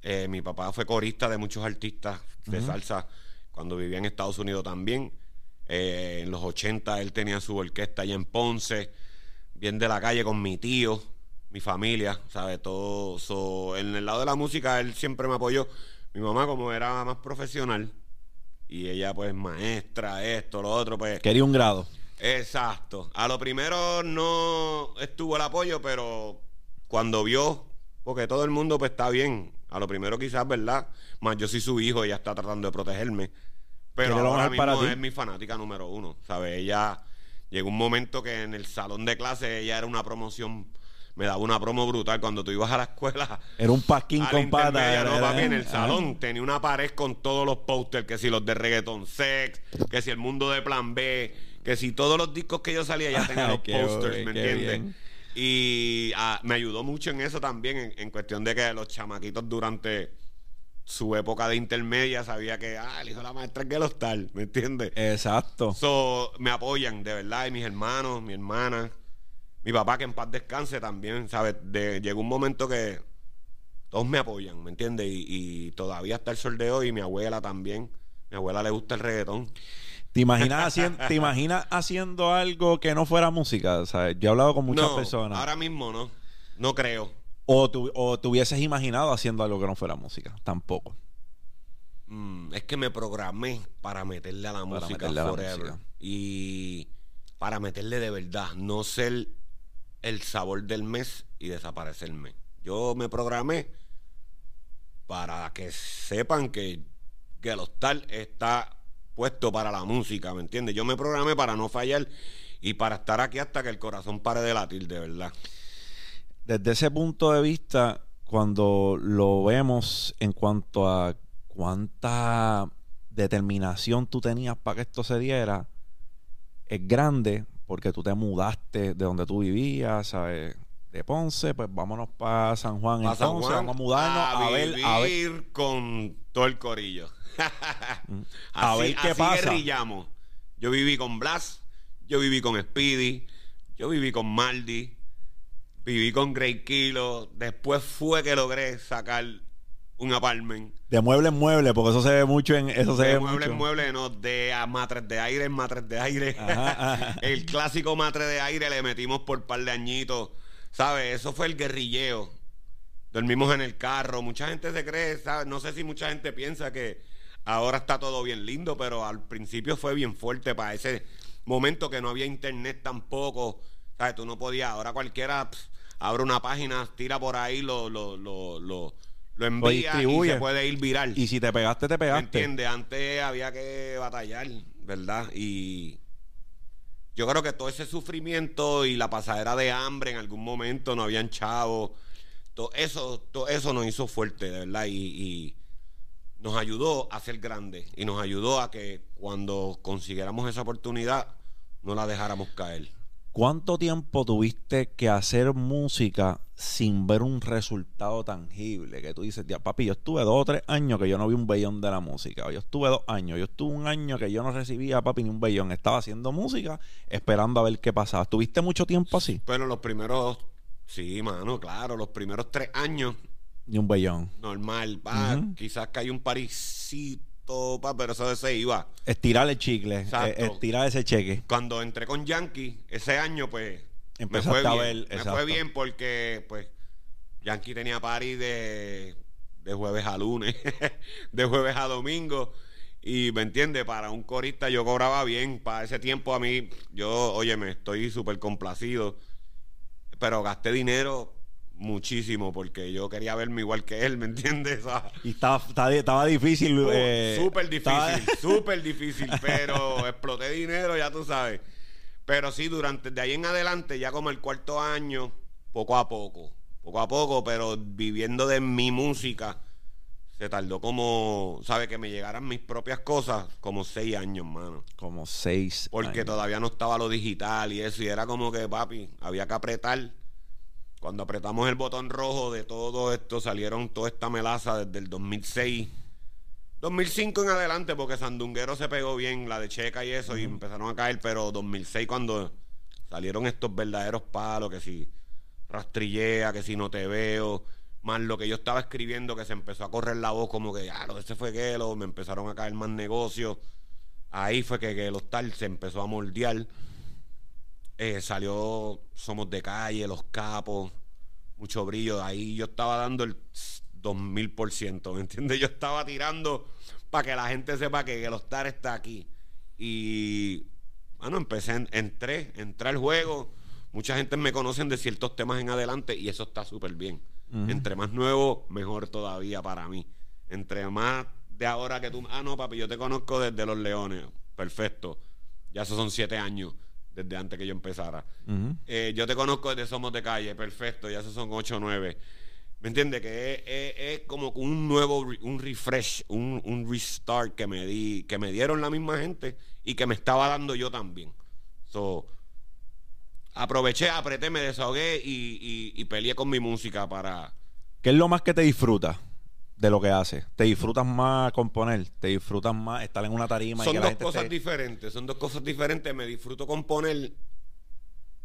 [SPEAKER 2] Eh, mi papá fue corista de muchos artistas de salsa cuando vivía en Estados Unidos también. Eh, en los 80 él tenía su orquesta allá en Ponce, bien de la calle con mi tío, mi familia, ¿sabe? Todo. en el lado de la música él siempre me apoyó. Mi mamá, como era más profesional, y ella, pues, maestra, esto, lo otro, pues.
[SPEAKER 1] Quería un grado.
[SPEAKER 2] Exacto. A lo primero no estuvo el apoyo, pero cuando vio, porque todo el mundo pues está bien. A lo primero quizás, ¿verdad? Más yo soy su hijo, ella está tratando de protegerme. Pero ahora mismo es mi fanática número uno, ¿sabes? Ella llegó un momento que en el salón de clase ella era una promoción me daba una promo brutal cuando tú ibas a la escuela.
[SPEAKER 1] Era un pasquín con patas.
[SPEAKER 2] No, papi, en el salón tenía una pared con todos los posters, que si los de reggaeton sex, que si el mundo de plan B, que si todos los discos que yo salía ya tenían los posters, ¿me entiendes? Y ah, me ayudó mucho en eso también, en, cuestión de que los chamaquitos durante su época de intermedia sabía que, ah, el hijo de la maestra es que lo tal, ¿me entiendes?
[SPEAKER 1] Exacto.
[SPEAKER 2] So, me apoyan, de verdad, y mis hermanos, mi hermana, mi papá, que en paz descanse también, ¿sabes? llegó un momento que todos me apoyan, ¿me entiendes? Y, y, todavía está el sol de hoy, y mi abuela también. Mi abuela le gusta el reggaetón.
[SPEAKER 1] ¿Te imaginas, haciendo, ¿Te imaginas haciendo algo que no fuera música? Sea, yo he hablado con muchas personas.
[SPEAKER 2] Ahora mismo no. No creo.
[SPEAKER 1] O, tu, o te hubieses imaginado haciendo algo que no fuera música. Tampoco.
[SPEAKER 2] Mm, es que me programé para meterle a la música forever. Y para meterle de verdad. No ser el sabor del mes y desaparecerme. Yo me programé para que sepan que, que el hostal está puesto para la música, ¿me entiendes? Yo me programé para no fallar y para estar aquí hasta que el corazón pare de latir, de verdad.
[SPEAKER 1] Desde ese punto de vista, cuando lo vemos en cuanto a cuánta determinación tú tenías para que esto se diera, es grande porque tú te mudaste de donde tú vivías, ¿sabes? De Ponce, pues vámonos para San Juan.
[SPEAKER 2] entonces, vamos a mudarnos a, ver, a ver con todo el corillo. Mm. a ver qué pasa. Yo viví con Blas, yo viví con Speedy, yo viví con Maldi, viví con Grey Kilo. Después fue que logré sacar un apartment.
[SPEAKER 1] De mueble en mueble, porque eso se ve mucho en. Eso se
[SPEAKER 2] de
[SPEAKER 1] ve
[SPEAKER 2] mueble en mueble, no, de matres de aire en matres de aire. el clásico matre de aire le metimos por par de añitos. ¿Sabes? Eso fue el guerrilleo. Dormimos en el carro. Mucha gente se cree, ¿sabes? No sé si mucha gente piensa que Ahora está todo bien lindo, pero al principio fue bien fuerte para ese momento que no había internet tampoco. ¿Sabes? Tú no podías. Ahora cualquiera abre una página, tira por ahí, lo, lo, lo, lo, envía y se puede ir viral.
[SPEAKER 1] Y si te pegaste, te pegaste.
[SPEAKER 2] entiendes? Antes había que batallar, ¿verdad? Y yo creo que todo ese sufrimiento y la pasadera de hambre en algún momento no habían chavos. Todo eso, todo eso nos hizo fuerte, de verdad. y nos ayudó a ser grande y nos ayudó a que cuando consiguiéramos esa oportunidad no la dejáramos caer.
[SPEAKER 1] ¿Cuánto tiempo tuviste que hacer música sin ver un resultado tangible? Que tú dices, ya papi, yo estuve dos o tres años que yo no vi un bellón de la música. Yo estuve dos años, yo estuve un año que yo no recibía, papi, ni un bellón. Estaba haciendo música, esperando a ver qué pasaba. ¿Tuviste mucho tiempo así?
[SPEAKER 2] Bueno, los primeros, sí, mano, claro, los primeros tres años.
[SPEAKER 1] Ni un bellón.
[SPEAKER 2] Normal, va, quizás que hay un parisito pero eso se iba.
[SPEAKER 1] Estirar el chicle, eh, estirar ese cheque.
[SPEAKER 2] Cuando entré con Yankee, ese año, pues, me fue bien. me fue bien porque, pues, Yankee tenía party de, de jueves a lunes, de jueves a domingo. Y me entiende, para un corista yo cobraba bien. Para ese tiempo a mí, yo, oye, me estoy súper complacido. Pero gasté dinero muchísimo porque yo quería verme igual que él, ¿me entiendes?
[SPEAKER 1] y estaba, estaba, difícil.
[SPEAKER 2] Uh, eh, súper difícil, súper difícil, pero exploté dinero, ya tú sabes. Pero sí, durante de ahí en adelante, ya como el cuarto año, poco a poco, poco a poco, pero viviendo de mi música, se tardó como, ¿sabes? Que me llegaran mis propias cosas, como seis años, mano.
[SPEAKER 1] Como seis.
[SPEAKER 2] Porque todavía no estaba lo digital y eso, y era como que, papi, había que apretar cuando apretamos el botón rojo de todo esto, salieron toda esta melaza desde el 2006. 2005 en adelante, porque Sandunguero se pegó bien, la de Checa y eso, y empezaron a caer, pero 2006 cuando salieron estos verdaderos palos, que si rastrillea, que si no te veo, más lo que yo estaba escribiendo, que se empezó a correr la voz como que, lo ese fue Gelo, me empezaron a caer más negocios. Ahí fue que los tal se empezó a moldear. Eh, salió Somos de Calle, Los Capos, mucho brillo. Ahí yo estaba dando el 2000%, ¿me entiendes? Yo estaba tirando para que la gente sepa que, los Tar está aquí. Y, bueno, empecé, entré, entré al juego. Mucha gente me conocen de ciertos temas en adelante y eso está súper bien. Entre más nuevo, mejor todavía para mí. Entre más de ahora que tú... Ah, no, papi, yo te conozco desde Los Leones. Perfecto. Ya esos son siete años desde antes que yo empezara. Eh, yo te conozco desde Somos de Calle, perfecto, ya esos son 8 o 9. ¿Me entiendes? Que es, como un nuevo, un refresh, un, restart que me di, que me dieron la misma gente y que me estaba dando yo también. So, aproveché, apreté, me desahogué y, y peleé con mi música para...
[SPEAKER 1] ¿Qué es lo más que te disfruta? De lo que haces. Te disfrutas más componer, te disfrutas más estar en una tarima.
[SPEAKER 2] Son dos cosas diferentes, son dos cosas diferentes. Me disfruto componer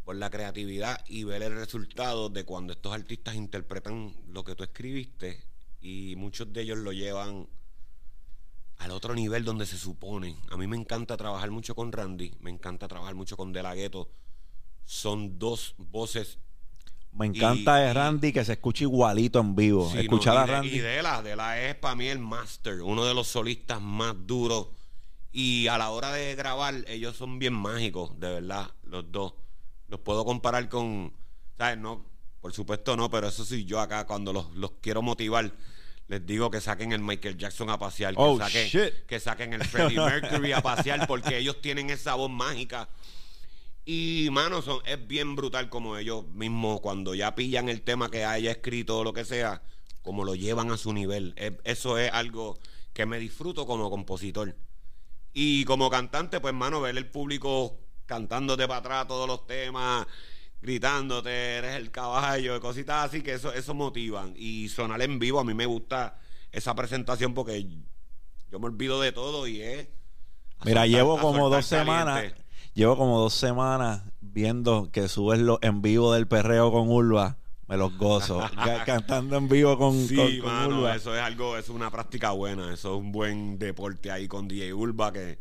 [SPEAKER 2] por la creatividad y ver el resultado de cuando estos artistas interpretan lo que tú escribiste y muchos de ellos lo llevan al otro nivel donde se supone. A mí me encanta trabajar mucho con Randy, me encanta trabajar mucho con De La Ghetto. Son dos voces
[SPEAKER 1] me encanta de Randy que se escuche igualito en vivo. Escuchar a Randy.
[SPEAKER 2] Y de la, de la es para mí el master, uno de los solistas más duros. Y a la hora de grabar, ellos son bien mágicos, de verdad, los dos. Los puedo comparar con, ¿sabes? No, por supuesto no, pero eso sí, yo acá cuando los, los quiero motivar, les digo que saquen el Michael Jackson a pasear, que, oh, saquen, que saquen el Freddie Mercury a pasear, porque ellos tienen esa voz mágica y, mano, son, es bien brutal como ellos mismos, cuando ya pillan el tema que haya escrito o lo que sea, como lo llevan a su nivel. eso es algo que me disfruto como compositor. Y como cantante, pues, mano, ver el público cantándote para atrás todos los temas, gritándote, eres el caballo, cositas así, que eso, eso motivan. Y sonar en vivo, a mí me gusta esa presentación porque yo me olvido de todo y es...
[SPEAKER 1] Mira, llevo como dos semanas Llevo como dos semanas viendo que subes los en vivo del perreo con Urba. Me los gozo. cantando en vivo con,
[SPEAKER 2] sí, mano, Eso es algo, es una práctica buena. Eso es un buen deporte ahí con DJ Urba que.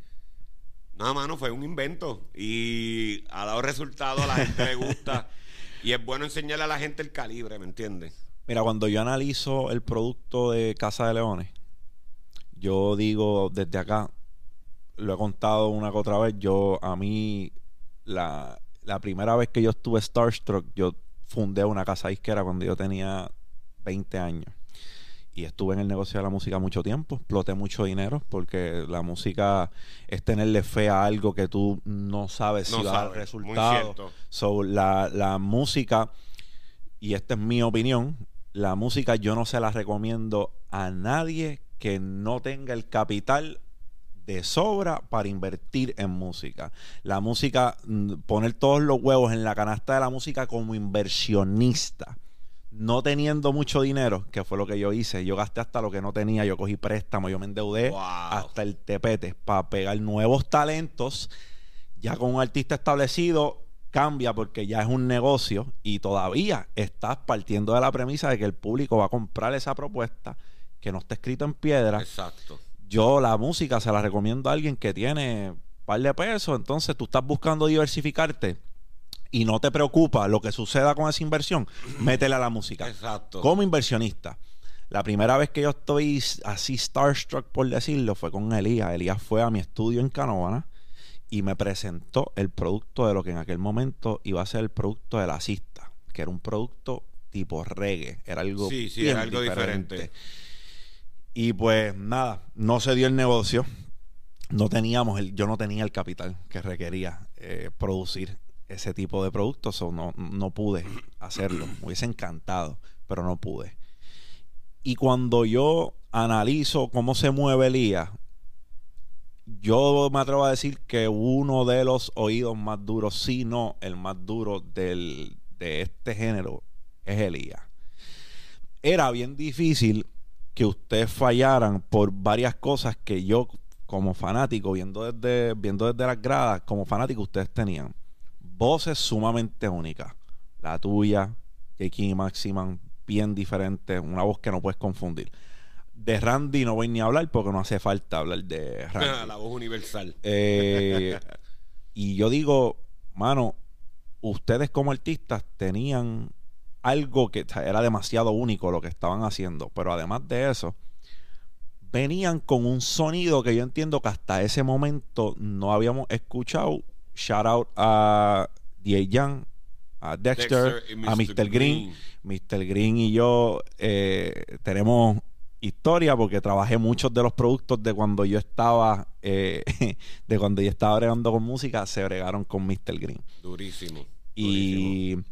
[SPEAKER 2] Nada, mano, fue un invento. Y ha dado resultado, a la gente le gusta. y es bueno enseñarle a la gente el calibre, ¿me entiendes?
[SPEAKER 1] Mira, cuando yo analizo el producto de Casa de Leones, yo digo desde acá, lo he contado una que otra vez. Yo, a mí, la, primera vez que yo estuve Starstruck, yo fundé una casa disquera cuando yo tenía 20 años. Y estuve en el negocio de la música mucho tiempo, exploté mucho dinero, porque la música es tenerle fe a algo que tú no sabes si va a dar resultado. So, la, la música, y esta es mi opinión, la música yo no se la recomiendo a nadie que no tenga el capital de sobra para invertir en música. La música, mm, poner todos los huevos en la canasta de la música como inversionista. No teniendo mucho dinero, que fue lo que yo hice. Yo gasté hasta lo que no tenía. Yo cogí préstamo, yo me endeudé
[SPEAKER 2] Wow.
[SPEAKER 1] hasta el tepete para pegar nuevos talentos. Ya con un artista establecido, cambia porque ya es un negocio y todavía estás partiendo de la premisa de que el público va a comprar esa propuesta que no está escrito en piedra
[SPEAKER 2] Exacto.
[SPEAKER 1] Yo la música se la recomiendo a alguien que tiene un par de pesos, entonces tú estás buscando diversificarte y no te preocupa lo que suceda con esa inversión, métele a la música.
[SPEAKER 2] Exacto.
[SPEAKER 1] Como inversionista. La primera vez que yo estoy así starstruck, por decirlo, fue con Elías. Elías fue a mi estudio en Canóvana y me presentó el producto de lo que en aquel momento iba a ser el producto de la cista, que era un producto tipo reggae. Era algo,
[SPEAKER 2] Sí, sí,
[SPEAKER 1] bien
[SPEAKER 2] era algo diferente.
[SPEAKER 1] Y pues nada, no se dio el negocio. No teníamos el, yo no tenía el capital que requería eh, producir ese tipo de productos, o no, no pude hacerlo. Me hubiese encantado, pero no pude. Y cuando yo analizo cómo se mueve Elías, yo me atrevo a decir que uno de los oídos más duros, si no el más duro del, de este género, es Elías. Era bien difícil que ustedes fallaran por varias cosas que yo, como fanático, viendo desde, viendo desde las gradas, como fanático, ustedes tenían. Voces sumamente únicas. La tuya, J.K. Maximan, bien diferente, una voz que no puedes confundir. De Randy no voy ni a hablar porque no hace falta hablar de Randy.
[SPEAKER 2] la voz universal.
[SPEAKER 1] Eh, y yo digo, mano, ustedes como artistas tenían algo que era demasiado único lo que estaban haciendo, pero además de eso, venían con un sonido que yo entiendo que hasta ese momento no habíamos escuchado. Shout out a D.A. Young, a Dexter,
[SPEAKER 2] Dexter y
[SPEAKER 1] a
[SPEAKER 2] Mr.
[SPEAKER 1] Green. Mr. Green y yo eh, tenemos historia porque trabajé muchos de los productos de cuando yo estaba eh, de cuando yo estaba bregando con música se bregaron con Mr. Green
[SPEAKER 2] Durísimo. durísimo.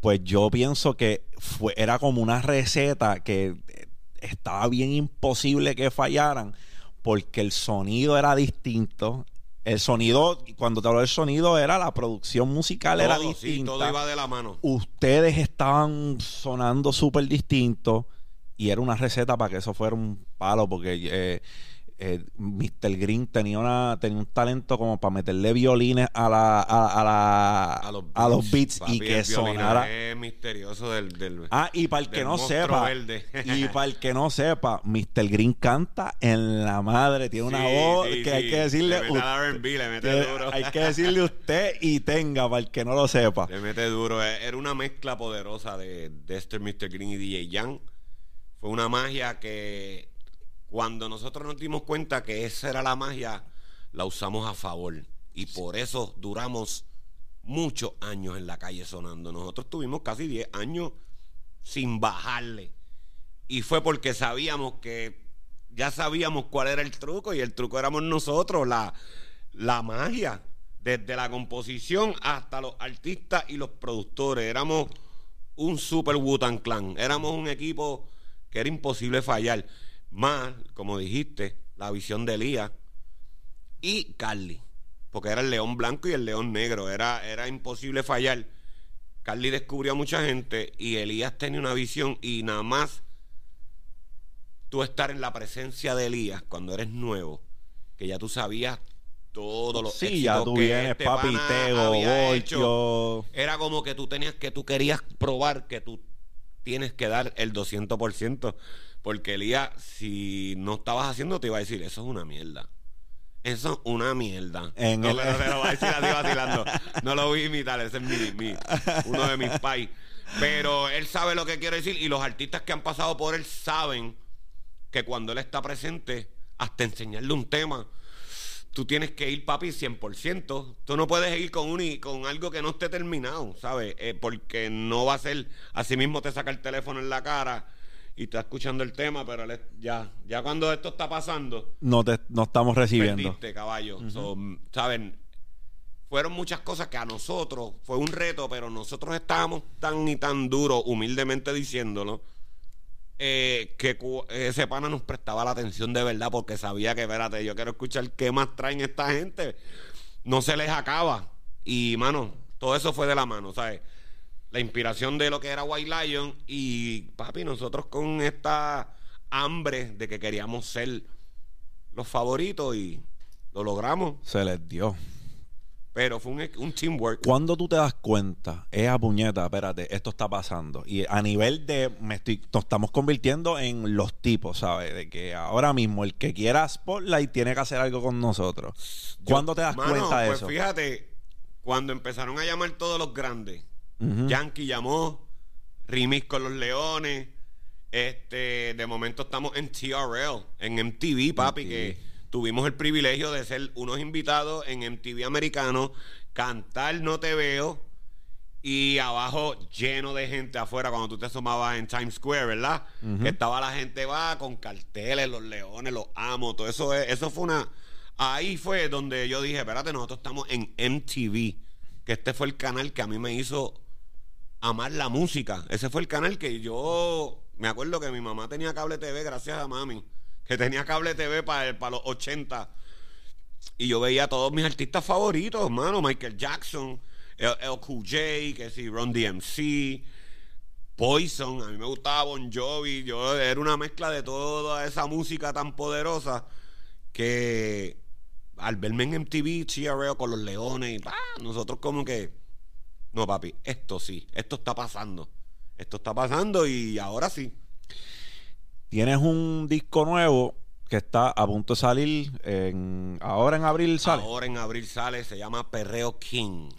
[SPEAKER 1] Pues yo pienso que fue era como una receta que eh, estaba bien imposible que fallaran porque el sonido era distinto el sonido cuando te hablo del sonido era la producción musical era
[SPEAKER 2] Todo, sí,
[SPEAKER 1] distinta
[SPEAKER 2] todo iba de la mano.
[SPEAKER 1] ustedes estaban sonando súper distintos y era una receta para que eso fuera un palo porque eh, eh, Mr. Green tenía una tenía un talento como para meterle violines a la a, a la a los, beats
[SPEAKER 2] papi,
[SPEAKER 1] y que sonara
[SPEAKER 2] Es misterioso del. del
[SPEAKER 1] Ah, y para el que no sepa,
[SPEAKER 2] verde.
[SPEAKER 1] y para el que no sepa, Mr. Green canta en la madre, tiene una
[SPEAKER 2] Sí,
[SPEAKER 1] voz
[SPEAKER 2] sí,
[SPEAKER 1] que hay que decirle
[SPEAKER 2] Le mete R&B, le mete duro.
[SPEAKER 1] hay que decirle usted y tenga para el que no lo sepa.
[SPEAKER 2] Le mete duro. Eh, Era una mezcla poderosa de Dexter, Mr. Green y DJ Young. Fue una magia que cuando nosotros nos dimos cuenta que esa era la magia, la usamos a favor. Y por eso duramos muchos años en la calle sonando. Nosotros tuvimos casi 10 años sin bajarle. Y fue porque sabíamos que ya sabíamos cuál era el truco y el truco éramos nosotros, la, la magia. Desde la composición hasta los artistas y los productores. Éramos un super Wutan Clan. Éramos un equipo que era imposible fallar. Más, como dijiste, la visión de Elías y Carly. Porque era el león blanco y el león negro. Era, era imposible fallar. Carly descubrió a mucha gente y Elías tenía una visión y nada más tú estar en la presencia de Elías cuando eres nuevo, que ya tú sabías todos los
[SPEAKER 1] Sí, ya tú
[SPEAKER 2] que
[SPEAKER 1] vienes,
[SPEAKER 2] este
[SPEAKER 1] papi,
[SPEAKER 2] pana
[SPEAKER 1] Tego,
[SPEAKER 2] había hecho. Era como que tú tenías que tú querías probar que tú tienes que dar el 200%, porque Elías si no estabas haciendo te iba a decir, eso es una mierda. Eso es una mierda.
[SPEAKER 1] En
[SPEAKER 2] no,
[SPEAKER 1] el-
[SPEAKER 2] te lo voy a decir así vacilando. No lo voy a imitar, ese es mi, mi- uno de mis pais. Pero él sabe lo que quiero decir y los artistas que han pasado por él saben que cuando él está presente, hasta enseñarle un tema, tú tienes que ir, papi, 100%. Tú no puedes ir con, un, con algo que no esté terminado, ¿sabes? Eh, porque no va a ser, así mismo te saca el teléfono en la cara y está escuchando el tema, pero él es- ya, ya cuando esto está pasando,
[SPEAKER 1] No, te, no estamos recibiendo.
[SPEAKER 2] perdiste, caballo. So, ¿Saben? Fueron muchas cosas que a nosotros fue un reto, pero nosotros estábamos tan y tan duros, humildemente diciéndolo, eh, que ese pana nos prestaba la atención de verdad porque sabía que, espérate, yo quiero escuchar qué más traen esta gente. No se les acaba. Y, mano, todo eso fue de la mano, ¿sabes? La inspiración de lo que era White Lion y, papi, nosotros con esta hambre de que queríamos ser los favoritos y lo logramos.
[SPEAKER 1] Se les dio.
[SPEAKER 2] Pero fue un, un teamwork.
[SPEAKER 1] Cuando tú te das cuenta, es a puñeta, espérate, esto está pasando. Y a nivel de, me estoy, nos estamos convirtiendo en los tipos, ¿sabes? De que ahora mismo el que quiera Spotlight tiene que hacer algo con nosotros.
[SPEAKER 2] Yo-
[SPEAKER 1] ¿Cuándo te das
[SPEAKER 2] mano,
[SPEAKER 1] cuenta de
[SPEAKER 2] pues
[SPEAKER 1] eso?
[SPEAKER 2] fíjate, cuando empezaron a llamar todos los grandes, Yankee llamó, Remix con los Leones, este, de momento estamos en TRL, en MTV, papi,
[SPEAKER 1] MTV.
[SPEAKER 2] que tuvimos el privilegio de ser unos invitados en MTV americano, cantar No Te Veo, y abajo lleno de gente afuera cuando tú te asomabas en Times Square, ¿verdad? Estaba la gente va con carteles, los leones, los amo, todo eso es, eso fue una ahí fue donde yo dije, espérate, nosotros estamos en MTV, que este fue el canal que a mí me hizo amar la música. Ese fue el canal que yo me acuerdo que mi mamá tenía cable TV gracias a mami, que tenía cable TV para para los 80 y yo veía a todos mis artistas favoritos, hermano, Michael Jackson, LQJ, que sí, Ron DMC, Poison, a mí me gustaba Bon Jovi, yo era una mezcla de toda esa música tan poderosa que al verme en MTV, TRL con los leones, y, pa, nosotros como que, no papi, esto sí, esto está pasando, esto está pasando y ahora sí.
[SPEAKER 1] Tienes un disco nuevo que está a punto de salir en, ahora en abril sale.
[SPEAKER 2] Ahora en abril sale, se llama Perreo King.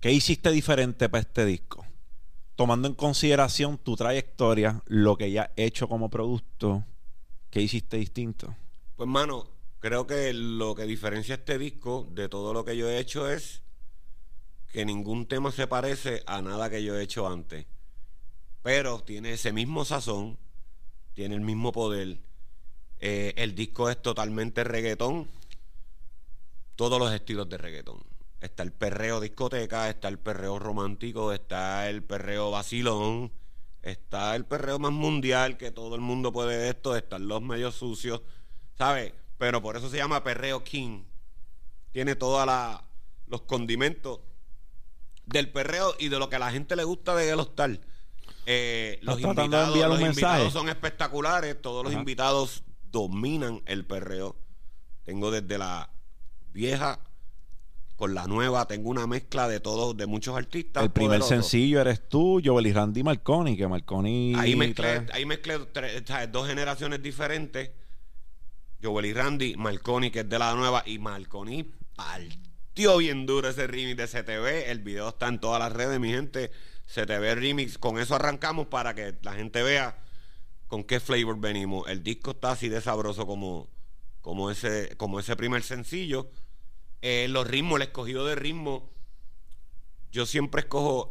[SPEAKER 1] ¿Qué hiciste diferente para este disco? Tomando en consideración tu trayectoria, lo que ya has hecho como producto, ¿qué hiciste distinto?
[SPEAKER 2] Pues, mano, creo que lo que diferencia este disco de todo lo que yo he hecho es que ningún tema se parece a nada que yo he hecho antes. Pero tiene ese mismo sazón, tiene el mismo poder. Eh, el disco es totalmente reggaetón, todos los estilos de reggaetón. Está el perreo discoteca, está el perreo romántico, está el perreo vacilón, está el perreo más mundial que todo el mundo puede esto, están los medios sucios, ¿sabes? Pero por eso se llama perreo king. Tiene todos los condimentos del perreo y de lo que a la gente le gusta de los tal. Eh, los
[SPEAKER 1] ¿Estás tratando de
[SPEAKER 2] invitados, los invitados son espectaculares, todos los
[SPEAKER 1] Ajá.
[SPEAKER 2] invitados dominan el perreo. Tengo desde la vieja con la nueva, tengo una mezcla de todos, de muchos artistas.
[SPEAKER 1] El primer
[SPEAKER 2] poderosos.
[SPEAKER 1] sencillo eres tú, Joel y Randy Marconi, que Marconi
[SPEAKER 2] Ahí mezclé, ahí mezclé tres- ¿sabes? dos generaciones diferentes. Joel y Randy, Marconi, que es de la nueva, y Marconi partió bien duro ese remix de CTV. El video está en todas las redes, mi gente. CTV Remix, con eso arrancamos para que la gente vea con qué flavor venimos. El disco está así de sabroso como, como, ese, como ese primer sencillo. Eh, los ritmos, el escogido de ritmo, yo siempre escojo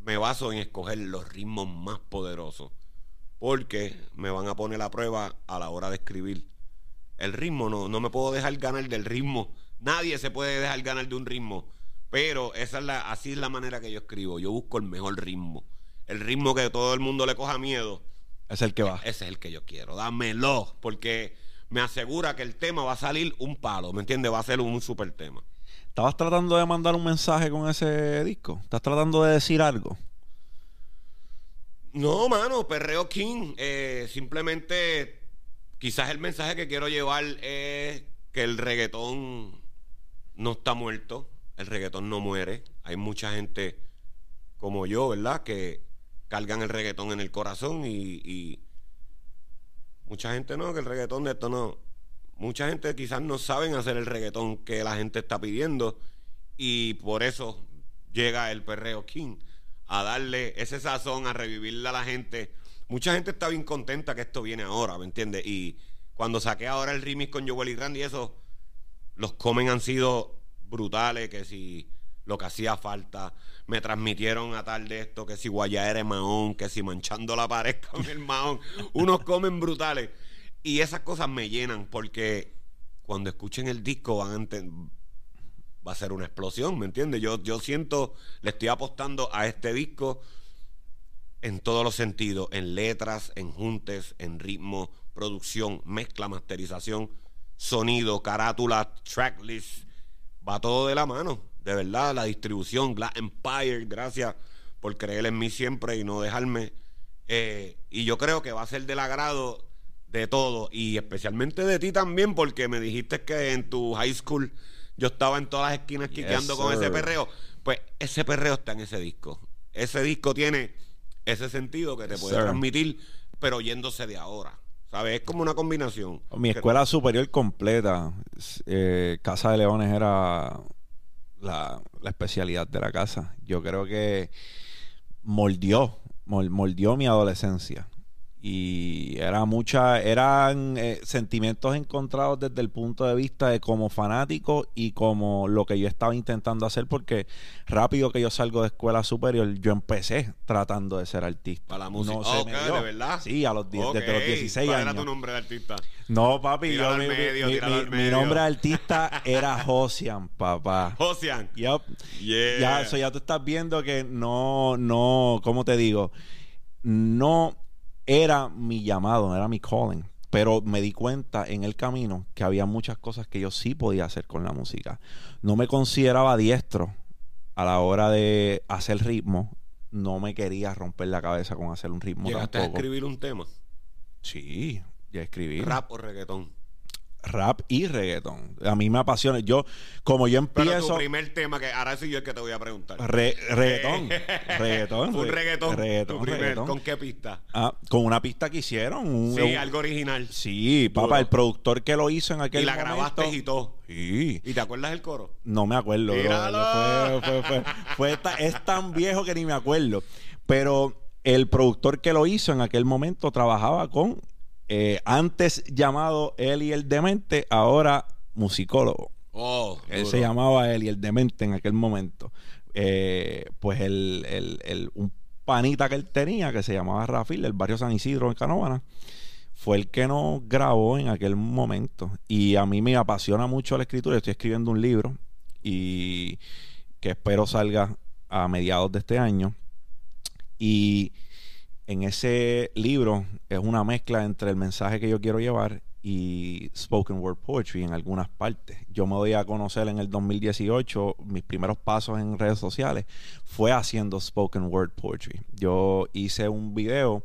[SPEAKER 2] me baso en escoger los ritmos más poderosos. Porque me van a poner a prueba a la hora de escribir. El ritmo no, no me puedo dejar ganar del ritmo. Nadie se puede dejar ganar de un ritmo. Pero esa es la, así es la manera que yo escribo. Yo busco el mejor ritmo. El ritmo que todo el mundo le coja miedo.
[SPEAKER 1] es el que va.
[SPEAKER 2] Ese es el que yo quiero. Dámelo. Porque me asegura que el tema va a salir un palo. ¿Me entiendes? Va a ser un super tema.
[SPEAKER 1] ¿Estabas tratando de mandar un mensaje con ese disco? ¿Estás tratando de decir algo?
[SPEAKER 2] No, mano, Perreo King. eh, simplemente, quizás el mensaje que quiero llevar es que el reggaetón no está muerto. El reggaetón no muere. Hay mucha gente como yo, ¿verdad? Que cargan el reggaetón en el corazón y, mucha gente no, que el reggaetón de esto no. Mucha gente quizás no saben hacer el reggaetón que la gente está pidiendo y por eso llega el perreo King a darle ese sazón, a revivirle a la gente. Mucha gente está bien contenta que esto viene ahora, ¿me entiendes? Y cuando saqué ahora el remix con Joel y Randy, eso, los comen han sido brutales, que si lo que hacía falta, me transmitieron a tal de esto, que si Guayare Mahón, que si manchando la pared con el Mahón, unos comen brutales. Y esas cosas me llenan porque cuando escuchen el disco van a va a ser una explosión, ¿me entiendes? Yo, yo siento, le estoy apostando a este disco en todos los sentidos, en letras, en juntes, en ritmo, producción, mezcla, masterización, sonido, carátula, tracklist, va todo de la mano, de verdad, la distribución, Glass Empire, gracias por creer en mí siempre y no dejarme. Eh, y yo creo que va a ser del agrado de todo y especialmente de ti también porque me dijiste que en tu high school yo estaba en todas las esquinas quiqueando con ese perreo. Pues ese perreo está en ese disco. Ese disco tiene ese sentido que te puede transmitir, pero yéndose de ahora. ¿Sabes? Es como una combinación.
[SPEAKER 1] Mi escuela superior completa, eh, Casa de Leones era la, la, especialidad de la casa. Yo creo que moldeó, moldeó mi adolescencia y era mucha eran eh, sentimientos encontrados desde el punto de vista de como fanático y como lo que yo estaba intentando hacer porque rápido que yo salgo de escuela superior yo empecé tratando de ser artista.
[SPEAKER 2] Para la música. No ¿de verdad?
[SPEAKER 1] sí a los desde los 16
[SPEAKER 2] ¿Cuál
[SPEAKER 1] años.
[SPEAKER 2] era tu nombre de artista?
[SPEAKER 1] no papi yo, mi, mi, nombre de artista era Josian papá.
[SPEAKER 2] Josian.
[SPEAKER 1] Yep. ya eso ya tú estás viendo que no no ¿cómo te digo? no era mi llamado, era mi calling. Pero me di cuenta en el camino que había muchas cosas que yo sí podía hacer con la música. No me consideraba diestro a la hora de hacer ritmo. No me quería romper la cabeza con hacer un ritmo
[SPEAKER 2] ¿Llegaste a escribir un tema?
[SPEAKER 1] Sí, ya escribí.
[SPEAKER 2] ¿Rap o reggaetón?
[SPEAKER 1] Rap y reggaetón. A mí me apasiona. Yo, como yo empiezo. Pero
[SPEAKER 2] tu primer tema, que ahora soy yo el que te voy a preguntar.
[SPEAKER 1] reggaetón. reggaetón.
[SPEAKER 2] Un reggaetón. reggaetón, ¿Con qué pista?
[SPEAKER 1] Ah, con una pista que hicieron.
[SPEAKER 2] sí, algo original.
[SPEAKER 1] Sí, papá, el productor que lo hizo en aquel momento.
[SPEAKER 2] Y la grabaste y todo.
[SPEAKER 1] Sí.
[SPEAKER 2] ¿Y te acuerdas del coro?
[SPEAKER 1] No me acuerdo. Fue, fue, fue, fue es tan viejo que ni me acuerdo. Pero el productor que lo hizo en aquel momento trabajaba con eh, antes llamado Eli el Demente, ahora musicólogo.
[SPEAKER 2] Oh,
[SPEAKER 1] Él se llamaba Eli el Demente en aquel momento. Eh, pues el, el, un panita que él tenía, que se llamaba Rafil, del barrio San Isidro en Canovana, fue el que nos grabó en aquel momento. Y a mí me apasiona mucho la escritura. Estoy escribiendo un libro y que espero salga a mediados de este año. Y en ese libro es una mezcla entre el mensaje que yo quiero llevar y spoken word poetry en algunas partes. Yo me doy a conocer en el 2018, mis primeros pasos en redes sociales fue haciendo spoken word poetry. Yo hice un video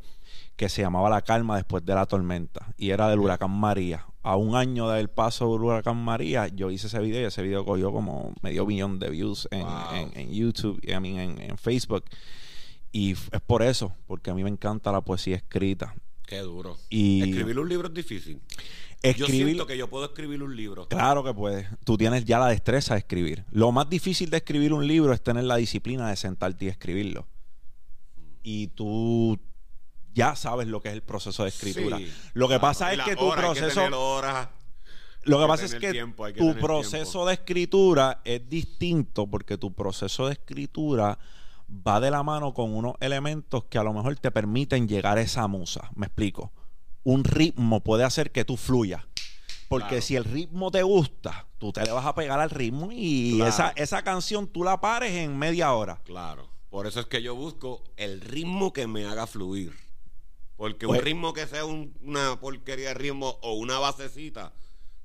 [SPEAKER 1] que se llamaba La calma después de la tormenta y era del huracán María. A un año del paso del huracán María, yo hice ese video y ese video cogió como medio millón de views en, YouTube y en, en Facebook. Y es por eso, porque a mí me encanta la poesía escrita.
[SPEAKER 2] Qué duro.
[SPEAKER 1] Y
[SPEAKER 2] escribir un libro es difícil. Escribir, yo siento que yo puedo escribir un libro.
[SPEAKER 1] Claro que puedes. Tú tienes ya la destreza de escribir. Lo más difícil de escribir un libro es tener la disciplina de sentarte y escribirlo. Y tú ya sabes lo que es el proceso de escritura. lo que pasa es que tu proceso. lo que pasa es que tu proceso de escritura es distinto porque tu proceso de escritura va de la mano con unos elementos que a lo mejor te permiten llegar a esa musa. Me explico. Un ritmo puede hacer que tú fluyas. Porque si el ritmo te gusta, tú te le vas a pegar al ritmo y esa, esa canción tú la pares en media hora.
[SPEAKER 2] Claro. Por eso es que yo busco el ritmo que me haga fluir. Porque un pues ritmo que sea una porquería de ritmo o una basecita,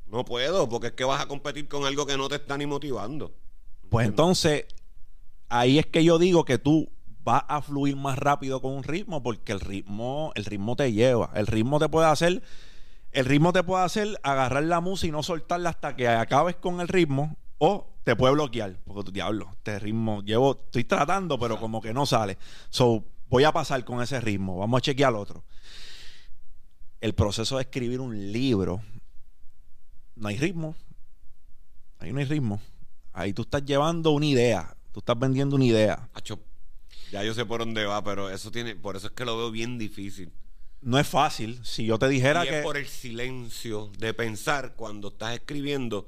[SPEAKER 2] no puedo, porque es que vas a competir con algo que no te está ni motivando.
[SPEAKER 1] Pues entonces, ahí es que yo digo que tú vas a fluir más rápido con un ritmo porque el ritmo, el ritmo te lleva. El ritmo te puede hacer, el ritmo te puede hacer agarrar la música y no soltarla hasta que acabes con el ritmo o te puede bloquear. Porque tu diablo, este ritmo, llevo, estoy tratando, pero como que no sale. So, voy a pasar con ese ritmo. Vamos a chequear otro. El proceso de escribir un libro, no hay ritmo. Ahí no hay ritmo. Ahí tú estás llevando una idea. Tú estás vendiendo una idea.
[SPEAKER 2] ya yo sé por dónde va, pero eso tiene, por eso es que lo veo bien difícil.
[SPEAKER 1] No es fácil. Si yo te dijera
[SPEAKER 2] y
[SPEAKER 1] que.
[SPEAKER 2] Es por el silencio de pensar cuando estás escribiendo.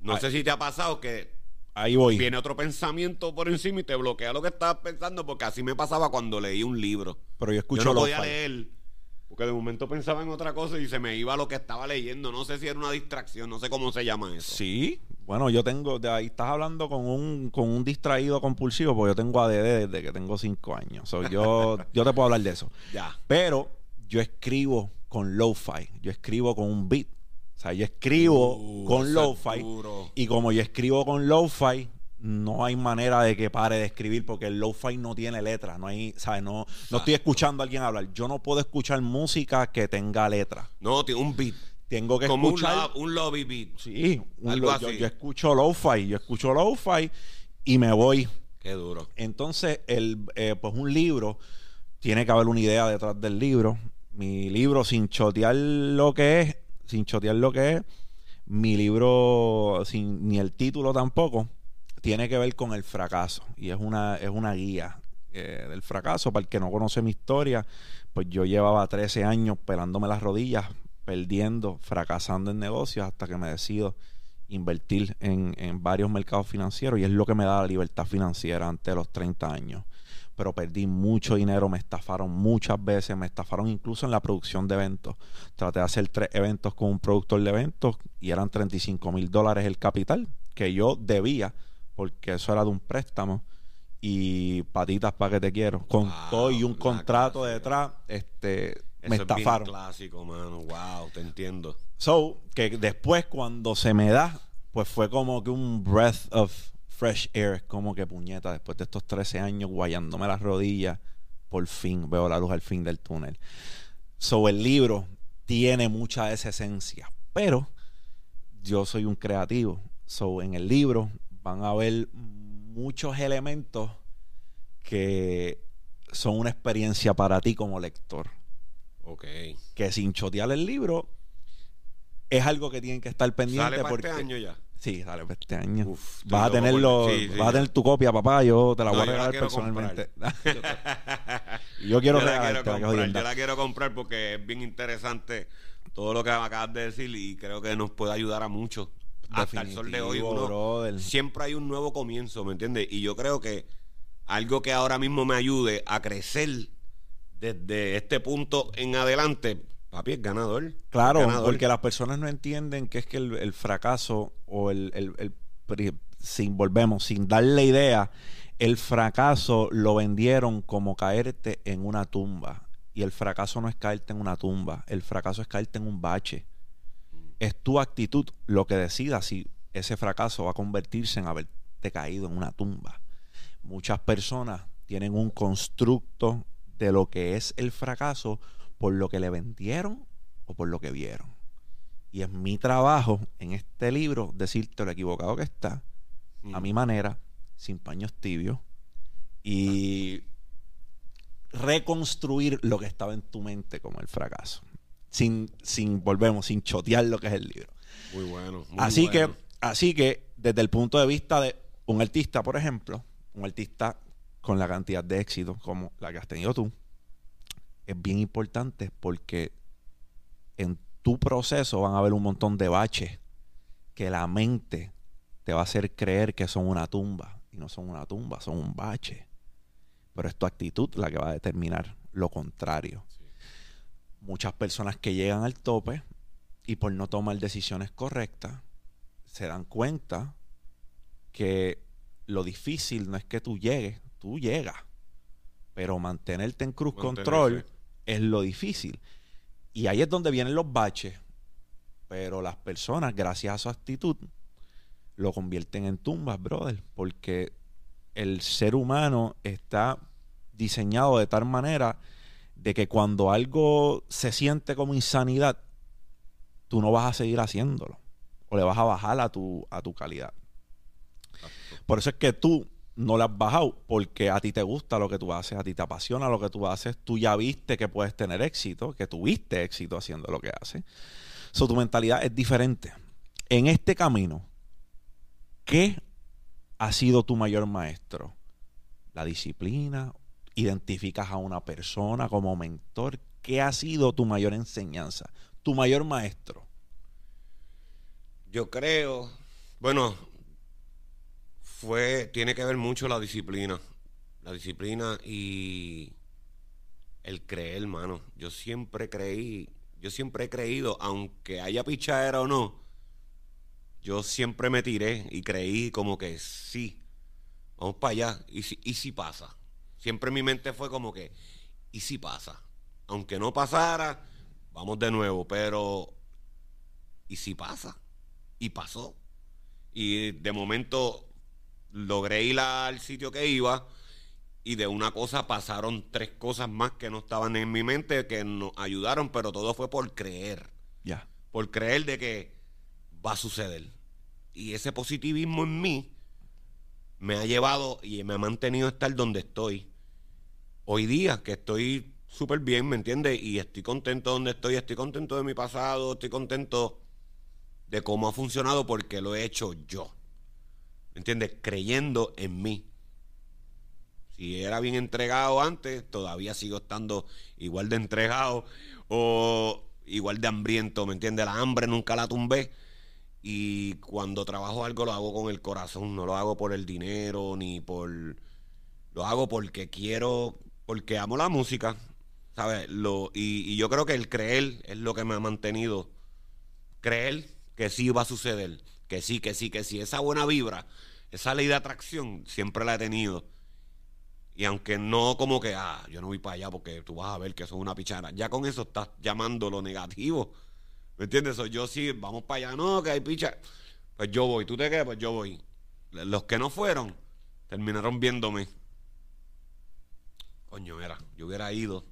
[SPEAKER 2] No sé si te ha pasado que.
[SPEAKER 1] Ahí voy.
[SPEAKER 2] Viene otro pensamiento por encima y te bloquea lo que estabas pensando, porque así me pasaba cuando leí un libro.
[SPEAKER 1] Pero yo escucho
[SPEAKER 2] yo no podía leer Porque de momento pensaba en otra cosa y se me iba lo que estaba leyendo. No sé si era una distracción, no sé cómo se llama eso.
[SPEAKER 1] Sí, bueno, yo tengo, de ahí estás hablando con un, con un distraído compulsivo, porque yo tengo ADD desde que tengo cinco años. So, yo, yo te puedo hablar de eso.
[SPEAKER 2] Ya.
[SPEAKER 1] Pero yo escribo con lo-fi, yo escribo con un beat. O sea, yo escribo
[SPEAKER 2] Uh,
[SPEAKER 1] con lo-fi. Y como yo escribo con lo-fi, no hay manera de que pare de escribir porque el lo-fi no tiene letra. No hay, ¿sabes? No, no estoy escuchando a alguien hablar. Yo no puedo escuchar música que tenga letra.
[SPEAKER 2] No, tiene un beat.
[SPEAKER 1] Tengo que
[SPEAKER 2] Como un,
[SPEAKER 1] escuchar.
[SPEAKER 2] lo- un lobby beat.
[SPEAKER 1] Sí, un
[SPEAKER 2] Algo
[SPEAKER 1] lo- yo,
[SPEAKER 2] así.
[SPEAKER 1] yo escucho lo-fi, yo escucho lo-fi y me voy.
[SPEAKER 2] Qué duro.
[SPEAKER 1] Entonces, el, eh, pues un libro, tiene que haber una idea detrás del libro. Mi libro, sin chotear lo que es, sin chotear lo que es, mi libro, sin ni el título tampoco, tiene que ver con el fracaso. Y es una, es una guía eh, del fracaso. Para el que no conoce mi historia, pues yo llevaba 13 años pelándome las rodillas, perdiendo, fracasando en negocios hasta que me decido invertir en, en varios mercados financieros y es lo que me da la libertad financiera ante los 30 años. Pero perdí mucho dinero, me estafaron muchas veces, me estafaron incluso en la producción de eventos. Traté de hacer tres eventos con un productor de eventos y eran 35 mil dólares el capital que yo debía porque eso era de un préstamo y patitas para que te quiero. Con
[SPEAKER 2] Wow,
[SPEAKER 1] todo y un contrato detrás, este,
[SPEAKER 2] Eso
[SPEAKER 1] me
[SPEAKER 2] es bien
[SPEAKER 1] estafaron.
[SPEAKER 2] clásico, mano. Wow, te entiendo.
[SPEAKER 1] So, que después cuando se me da, pues fue como que un breath of fresh air, como que puñeta, después de estos 13 años guayándome las rodillas, por fin veo la luz al fin del túnel. So, el libro tiene mucha de esa esencia, pero yo soy un creativo. So, en el libro van a haber muchos elementos que son una experiencia para ti como lector
[SPEAKER 2] Ok.
[SPEAKER 1] que sin chotear el libro es algo que tienen que estar pendiente
[SPEAKER 2] ¿Sale para
[SPEAKER 1] porque
[SPEAKER 2] este año ya?
[SPEAKER 1] sí sale para este año
[SPEAKER 2] Uf,
[SPEAKER 1] vas a tenerlo
[SPEAKER 2] por- sí, sí,
[SPEAKER 1] vas a tener tu copia papá yo te la
[SPEAKER 2] No,
[SPEAKER 1] voy a regalar personalmente yo quiero
[SPEAKER 2] yo la quiero
[SPEAKER 1] la que
[SPEAKER 2] comprar,
[SPEAKER 1] jodienda.
[SPEAKER 2] yo la quiero comprar porque es bien interesante todo lo que acabas de decir y creo que nos puede ayudar a muchos. Hasta el sol de hoy uno- siempre hay un nuevo comienzo, ¿me entiendes? Y yo creo que algo que ahora mismo me ayude a crecer desde este punto en adelante, papi, es ganador.
[SPEAKER 1] claro
[SPEAKER 2] Es ganador.
[SPEAKER 1] porque las personas no entienden que es que el, el fracaso o el, el- el sin volvemos sin darle idea el fracaso lo vendieron como caerte en una tumba y el fracaso no es caerte en una tumba el fracaso es caerte en un bache es tu actitud lo que decida si ese fracaso va a convertirse en haberte caído en una tumba. Muchas personas tienen un constructo de lo que es el fracaso por lo que le vendieron o por lo que vieron. Y es mi trabajo en este libro decirte lo equivocado que está, a mi manera, sin paños tibios, y reconstruir lo que estaba en tu mente como el fracaso. Sin, sin, volvemos, sin chotear lo que es el libro.
[SPEAKER 2] Muy bueno. muy
[SPEAKER 1] Así
[SPEAKER 2] bueno.
[SPEAKER 1] que, así que, desde el punto de vista de un artista, por ejemplo, un artista con la cantidad de éxito como la que has tenido tú, es bien importante porque en tu proceso van a haber un montón de baches que la mente te va a hacer creer que son una tumba. Y no son una tumba, son un bache. Pero es tu actitud la que va a determinar lo contrario. Muchas personas que llegan al tope y por no tomar decisiones correctas, se dan cuenta que lo difícil no es que tú llegues, tú llegas. Pero mantenerte en cruz
[SPEAKER 2] Mantenerse.
[SPEAKER 1] control es lo difícil. Y ahí es donde vienen los baches. Pero las personas, gracias a su actitud, lo convierten en tumbas, brother. Porque el ser humano está diseñado de tal manera de que cuando algo se siente como insanidad, tú no vas a seguir haciéndolo. O le vas a bajar a tu, a tu calidad. Por eso es que tú no le has bajado, porque a ti te gusta lo que tú haces, a ti te apasiona lo que tú haces, tú ya viste que puedes tener éxito, que tuviste éxito haciendo lo que haces. So, tu mentalidad es diferente. En este camino, ¿qué ha sido tu mayor maestro? La disciplina, identificas a una persona como mentor. ¿Qué ha sido tu mayor enseñanza? Tu mayor maestro.
[SPEAKER 2] Yo creo, bueno, fue, tiene que ver mucho la disciplina. La disciplina y El creer, hermano. Yo siempre creí, yo siempre he creído, aunque haya pichadera o no, yo siempre me tiré y creí como que sí, vamos para allá, y si, y si pasa. Siempre mi mente fue como que, ¿y si pasa? Aunque no pasara, vamos de nuevo, pero ¿y si pasa? Y pasó. Y de momento logré ir al sitio que iba y de una cosa pasaron tres cosas más que no estaban en mi mente que nos ayudaron, pero todo fue por creer.
[SPEAKER 1] Ya.
[SPEAKER 2] Por creer de que va a suceder. Y ese positivismo en mí me ha llevado y me ha mantenido estar donde estoy. Hoy día, que estoy súper bien, ¿me entiendes? Y estoy contento donde estoy, estoy contento de mi pasado, estoy contento de cómo ha funcionado porque lo he hecho yo. ¿Me entiendes? Creyendo en mí. Si era bien entregado antes, todavía sigo estando igual de entregado o igual de hambriento, ¿me entiendes? La hambre nunca la tumbé. Y cuando trabajo algo lo hago con el corazón, no lo hago por el dinero ni por... Lo hago porque quiero, porque amo la música, ¿sabes? Lo, y, y yo creo que el creer es lo que me ha mantenido. Creer que sí va a suceder, que sí, que sí, que sí. Esa buena vibra, esa ley de atracción, siempre la he tenido. Y aunque no como que, ah, yo no voy para allá porque tú vas a ver que eso es una pichara, ya con eso estás llamando lo negativo. ¿Me entiendes? So, yo sí, vamos para allá, no, que hay picha. Pues yo voy, tú te quedas, pues yo voy. Los que no fueron, terminaron viéndome. Coño, mira, yo hubiera ido.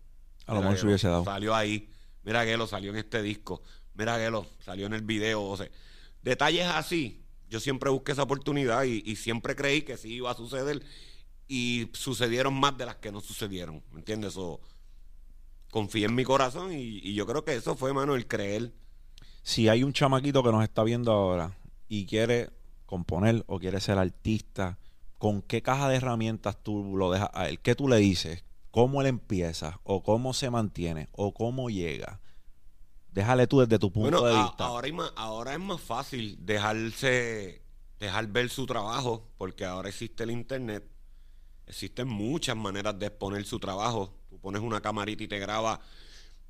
[SPEAKER 1] A lo mejor se hubiese dado.
[SPEAKER 2] Salió ahí. Mira que lo salió en este disco. Mira que lo salió en el video. O sea, detalles así. Yo siempre busqué esa oportunidad y, y siempre creí que sí iba a suceder. Y sucedieron más de las que no sucedieron. ¿Me entiendes? O confié en mi corazón y, y yo creo que eso fue, mano, el creer.
[SPEAKER 1] Si hay un chamaquito que nos está viendo ahora y quiere componer o quiere ser artista, ¿con qué caja de herramientas tú lo dejas a él? ¿Qué tú le dices? ¿Cómo él empieza? ¿O cómo se mantiene? ¿O cómo llega? Déjale tú desde tu punto
[SPEAKER 2] Bueno,
[SPEAKER 1] de
[SPEAKER 2] a-
[SPEAKER 1] vista.
[SPEAKER 2] ahora, ahora es más fácil dejarse, dejar ver su trabajo, porque ahora existe el internet. Existen muchas maneras de exponer su trabajo. Tú pones una camarita y te graba.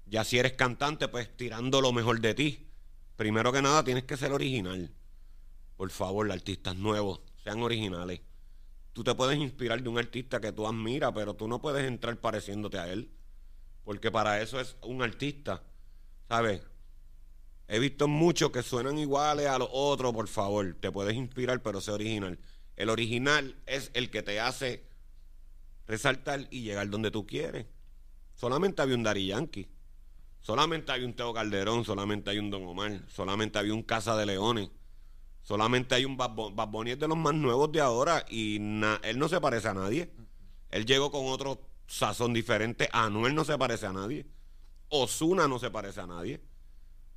[SPEAKER 2] Ya si eres cantante, pues tirando lo mejor de ti. Primero que nada, tienes que ser original. Por favor, artistas nuevos, sean originales. Tú te puedes inspirar de un artista que tú admiras, pero tú no puedes entrar pareciéndote a él. Porque para eso es un artista. ¿Sabes? He visto muchos que suenan iguales a los otros, por favor. Te puedes inspirar, pero sé original. El original es el que te hace resaltar y llegar donde tú quieres. Solamente había un Dari Yankee. Solamente había un Teo Calderón. Solamente hay un Don Omar. Solamente había un Casa de Leones. Solamente hay un Bad Bu- Bad Bunny es de los más nuevos de ahora y él no se parece a nadie. Él llegó con otro sazón diferente. Anuel no se parece a nadie. Osuna no se parece a nadie.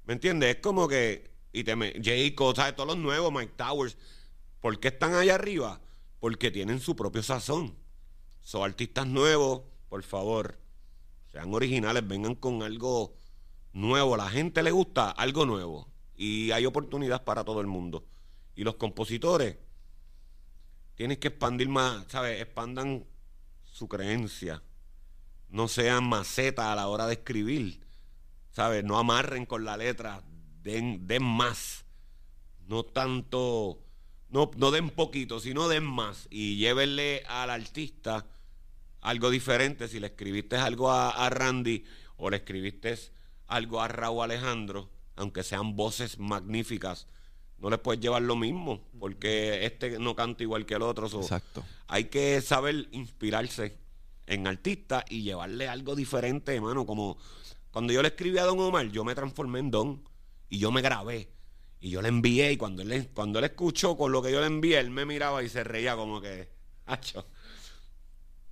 [SPEAKER 2] ¿Me entiendes? Es como que. Y te me, Jayco, ¿sabes? Todos los nuevos, Mike Towers. ¿Por qué están allá arriba? Porque tienen su propio sazón. Son artistas nuevos, por favor. Sean originales, vengan con algo nuevo. A la gente le gusta algo nuevo. Y hay oportunidad para todo el mundo. Y los compositores tienen que expandir más, ¿sabes? Expandan su creencia. No sean macetas a la hora de escribir. ¿Sabes? No amarren con la letra. Den, den más. No tanto. No, no den poquito, sino den más. Y llévenle al artista algo diferente. Si le escribiste algo a, a Randy o le escribiste algo a Raúl Alejandro, aunque sean voces magníficas, no les puedes llevar lo mismo, porque este no canta igual que el otro. so,
[SPEAKER 1] Exacto.
[SPEAKER 2] hay que saber inspirarse en artistas y llevarle algo diferente, hermano. Como cuando yo le escribí a Don Omar, yo me transformé en Don y yo me grabé. Y yo le envié y cuando él, cuando él escuchó con lo que yo le envié, él me miraba y se reía como que, hacho,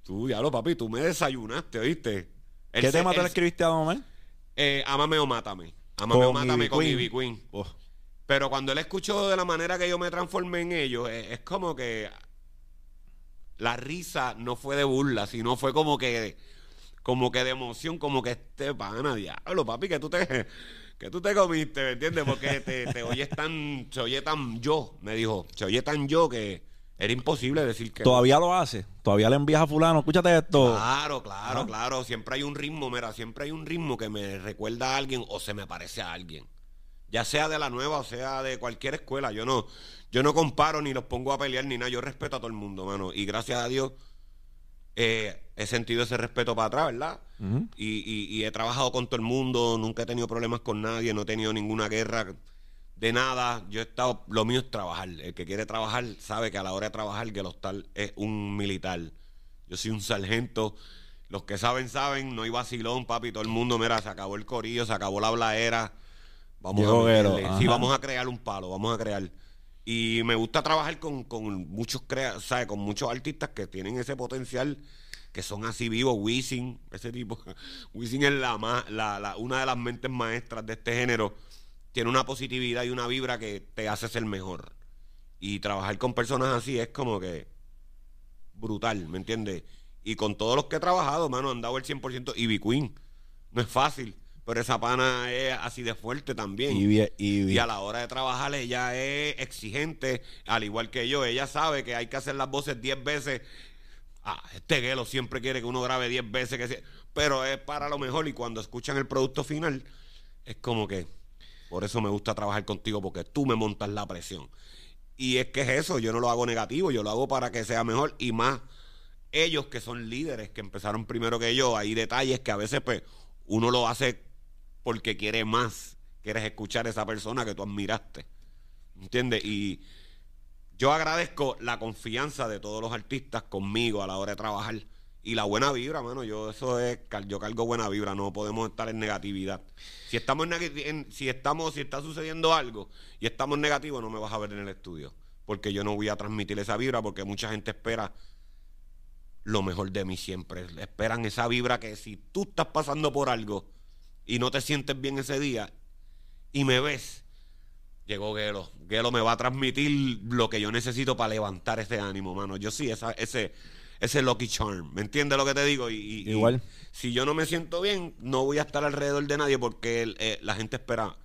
[SPEAKER 2] tú, ya lo papi, tú me desayunaste, ¿oíste?
[SPEAKER 1] ¿Qué
[SPEAKER 2] se-
[SPEAKER 1] tema te
[SPEAKER 2] él-
[SPEAKER 1] le escribiste a Omar?
[SPEAKER 2] eh, Ámame o Mátame. Ámame o
[SPEAKER 1] Con
[SPEAKER 2] Mátame
[SPEAKER 1] Ivy
[SPEAKER 2] con
[SPEAKER 1] Queen.
[SPEAKER 2] Ivy Queen.
[SPEAKER 1] Oh,
[SPEAKER 2] Pero cuando él escuchó de la manera que yo me transformé en ellos, es, es como que la risa no fue de burla, sino fue como que como que de emoción, como que este pana, diablo, papi, que tú te que tú te comiste, ¿me entiendes? Porque te, te oyes tan, se oye tan yo, me dijo, se oye tan yo que Era imposible decir que no.
[SPEAKER 1] Todavía lo hace. Todavía le envías a fulano, escúchate esto.
[SPEAKER 2] Claro, claro,
[SPEAKER 1] Ah.
[SPEAKER 2] claro. Siempre hay un ritmo, mira, siempre hay un ritmo que me recuerda a alguien o se me parece a alguien. Ya sea de la nueva o sea de cualquier escuela. Yo no, yo no comparo ni los pongo a pelear ni nada. Yo respeto a todo el mundo, mano. Y gracias a Dios eh, he sentido ese respeto para atrás, ¿verdad? Y, y- y he trabajado con todo el mundo, nunca he tenido problemas con nadie, no he tenido ninguna guerra de nada. Yo he estado, lo mío es trabajar. El que quiere trabajar sabe que a la hora de trabajar, que el hostal es un militar. Yo soy un sargento. Los que saben, saben, no hay vacilón, papi. Todo el mundo, mira, se acabó el corillo, se acabó la blaera. Vamos a meterle. Sí, vamos a crear un palo, vamos a crear. Y me gusta trabajar con, con muchos crea ¿sabes? con muchos artistas que tienen ese potencial, que son así vivos, Wisin, ese tipo. Wisin es la, la, la- una de las mentes maestras de este género. Tiene una positividad y una vibra que te hace ser mejor. Y trabajar con personas así es como que brutal, ¿me entiendes? Y con todos los que he trabajado, mano, han dado el 100%. Y B Queen, no es fácil, pero esa pana es así de fuerte también.
[SPEAKER 1] Y, bien- y,
[SPEAKER 2] Y
[SPEAKER 1] bien-
[SPEAKER 2] a la hora de trabajar ella es exigente, al igual que yo. Ella sabe que hay que hacer las voces 10 veces. Ah, este guelo siempre quiere que uno grabe 10 veces, que se- pero es para lo mejor. Y cuando escuchan el producto final, es como que, por eso me gusta trabajar contigo, porque tú me montas la presión. Y es que es eso, yo no lo hago negativo, yo lo hago para que sea mejor y más ellos que son líderes, que empezaron primero que yo, hay detalles que a veces pues uno lo hace porque quiere más, quieres escuchar a esa persona que tú admiraste. ¿Entiendes? Y yo agradezco la confianza de todos los artistas conmigo a la hora de trabajar y la buena vibra, mano. Yo eso es, yo cargo buena vibra, no podemos estar en negatividad. Si estamos en- si estamos, si está sucediendo algo y estamos negativos, no me vas a ver en el estudio, porque yo no voy a transmitir esa vibra, porque mucha gente espera lo mejor de mí siempre. Esperan esa vibra que si tú estás pasando por algo y no te sientes bien ese día y me ves, llegó Gelo. Gelo me va a transmitir lo que yo necesito para levantar ese ánimo, mano. Yo sí, esa, ese, ese Lucky Charm. ¿Me entiendes lo que te digo? Y, y- y
[SPEAKER 1] Igual.
[SPEAKER 2] si yo no me siento bien, no voy a estar alrededor de nadie porque el- eh, la gente espera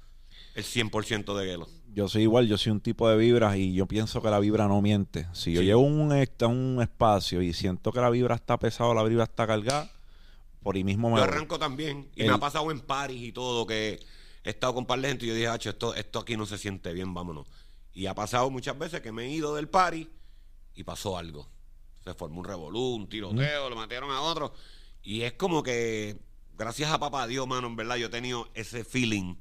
[SPEAKER 2] el 100% de Gelo.
[SPEAKER 1] yo soy igual, yo soy un tipo de vibras y yo pienso que la vibra no miente. Si yo
[SPEAKER 2] Sí.
[SPEAKER 1] llevo un, un espacio y siento que la vibra está pesada, la vibra está cargada, por ahí mismo me
[SPEAKER 2] Yo arranco también. Y
[SPEAKER 1] El-
[SPEAKER 2] me ha pasado en Paris y todo que he estado con un par de gente y yo dije, "Hacho, esto, esto aquí no se siente bien, vámonos. Y ha pasado muchas veces que me he ido del party y pasó algo. Se formó un revolú, un tiroteo, lo mataron a otro. Y es como que, gracias a papá Dios, mano, en verdad yo he tenido ese feeling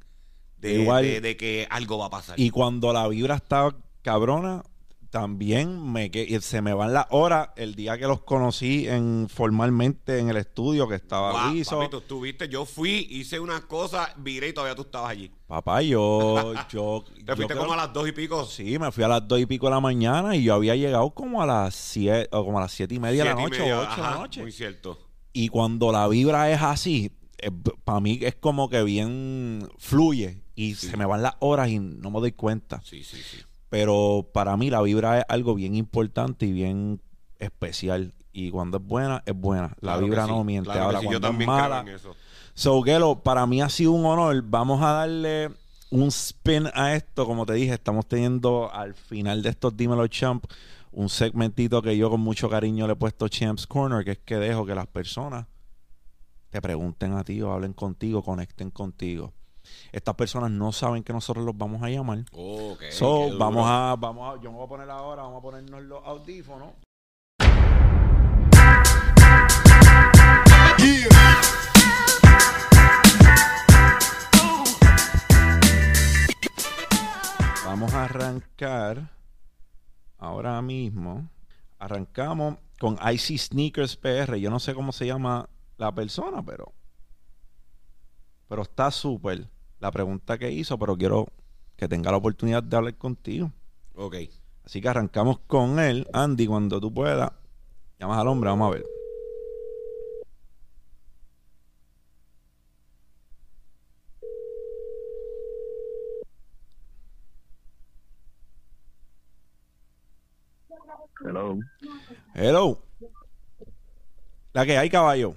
[SPEAKER 2] de,
[SPEAKER 1] Igual-
[SPEAKER 2] de- de que algo va a pasar.
[SPEAKER 1] Y cuando la vibra está cabrona, también me que- se me van las horas el día que los conocí en formalmente en el estudio que estaba
[SPEAKER 2] Guau,
[SPEAKER 1] liso.
[SPEAKER 2] papito, tú viste, yo fui, hice unas cosas, viré y todavía tú estabas allí.
[SPEAKER 1] Papá, yo, yo,
[SPEAKER 2] Te
[SPEAKER 1] yo
[SPEAKER 2] fuiste
[SPEAKER 1] creo-
[SPEAKER 2] como a las dos y pico.
[SPEAKER 1] Sí, me fui a las dos y pico de la mañana y yo había llegado como a las siete, o como a las siete y media de la noche
[SPEAKER 2] media,
[SPEAKER 1] o ocho de la
[SPEAKER 2] ajá,
[SPEAKER 1] noche.
[SPEAKER 2] Muy cierto.
[SPEAKER 1] Y cuando la vibra es así, para mí es como que bien fluye y
[SPEAKER 2] Sí.
[SPEAKER 1] se me van las horas y no me doy cuenta.
[SPEAKER 2] Sí, sí, sí.
[SPEAKER 1] Pero para mí la vibra es algo bien importante y bien especial. Y cuando es buena, es buena. La
[SPEAKER 2] Claro
[SPEAKER 1] vibra
[SPEAKER 2] sí,
[SPEAKER 1] no miente.
[SPEAKER 2] claro
[SPEAKER 1] Ahora,
[SPEAKER 2] sí, yo
[SPEAKER 1] cuando es
[SPEAKER 2] también creo
[SPEAKER 1] mala.
[SPEAKER 2] en eso.
[SPEAKER 1] So, Gelo, para mí ha sido un honor. Vamos a darle un spin a esto. Como te dije, estamos teniendo al final de estos Dímelo Champ un segmentito que yo con mucho cariño le he puesto Champs Corner, que es que dejo que las personas te pregunten a ti o hablen contigo, conecten contigo. Estas personas no saben que nosotros los vamos a llamar.
[SPEAKER 2] Ok,
[SPEAKER 1] So,
[SPEAKER 2] qué duro.
[SPEAKER 1] vamos a, vamos a, yo me voy a poner ahora, vamos a ponernos los audífonos. Vamos a arrancar ahora mismo. Arrancamos con Icy Sneakers PR. Yo no sé cómo se llama la persona, pero pero está súper la pregunta que hizo, pero quiero que tenga la oportunidad de hablar contigo.
[SPEAKER 2] Ok.
[SPEAKER 1] Así que arrancamos con él. Andy, cuando tú puedas, llamas al hombre, vamos a ver.
[SPEAKER 3] Hello.
[SPEAKER 1] Hello. La que hay, caballo.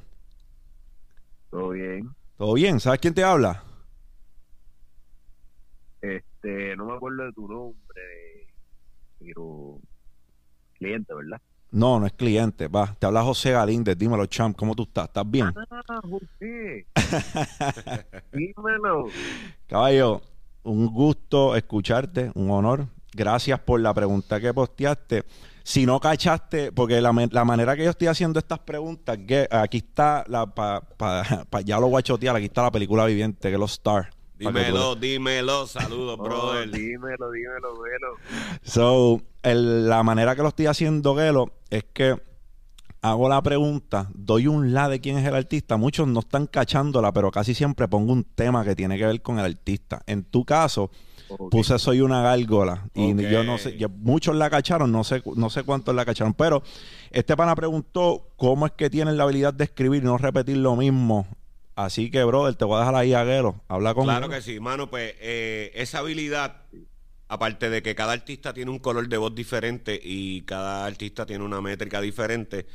[SPEAKER 3] ¿Todo bien?
[SPEAKER 1] ¿Todo bien? ¿Sabes quién te habla?
[SPEAKER 3] Este, no me acuerdo de tu nombre, pero cliente, ¿verdad?
[SPEAKER 1] No, no es cliente. Va, te habla José Galíndez. Dímelo, champ, ¿cómo tú estás? ¿Estás bien?
[SPEAKER 3] Ah, José. Dímelo.
[SPEAKER 1] Caballo, un gusto escucharte, un honor. Gracias por la pregunta que posteaste. Si no cachaste, porque la, la manera que yo estoy haciendo estas preguntas, que aquí está, la pa, pa- pa- ya lo voy a chotear, aquí está la película viviente, que es los Star.
[SPEAKER 2] Dímelo, dímelo. Saludos,
[SPEAKER 3] Oh,
[SPEAKER 2] brother.
[SPEAKER 3] dímelo, dímelo, dímelo.
[SPEAKER 1] So, el- la manera que lo estoy haciendo, Gelo, es que hago la pregunta, doy un la de quién es el artista. Muchos no están cachándola, pero casi siempre pongo un tema que tiene que ver con el artista. En tu caso, puse Soy una gárgola. Y yo no sé, yo- muchos la cacharon, no sé, no sé cuántos la cacharon. Pero este pana preguntó cómo es que tienen la habilidad de escribir y no repetir lo mismo. Así que, brother, te voy a dejar ahí a Gelo. Habla con
[SPEAKER 2] Claro que sí, mano, pues eh, esa habilidad, aparte de que cada artista tiene un color de voz diferente y cada artista tiene una métrica diferente,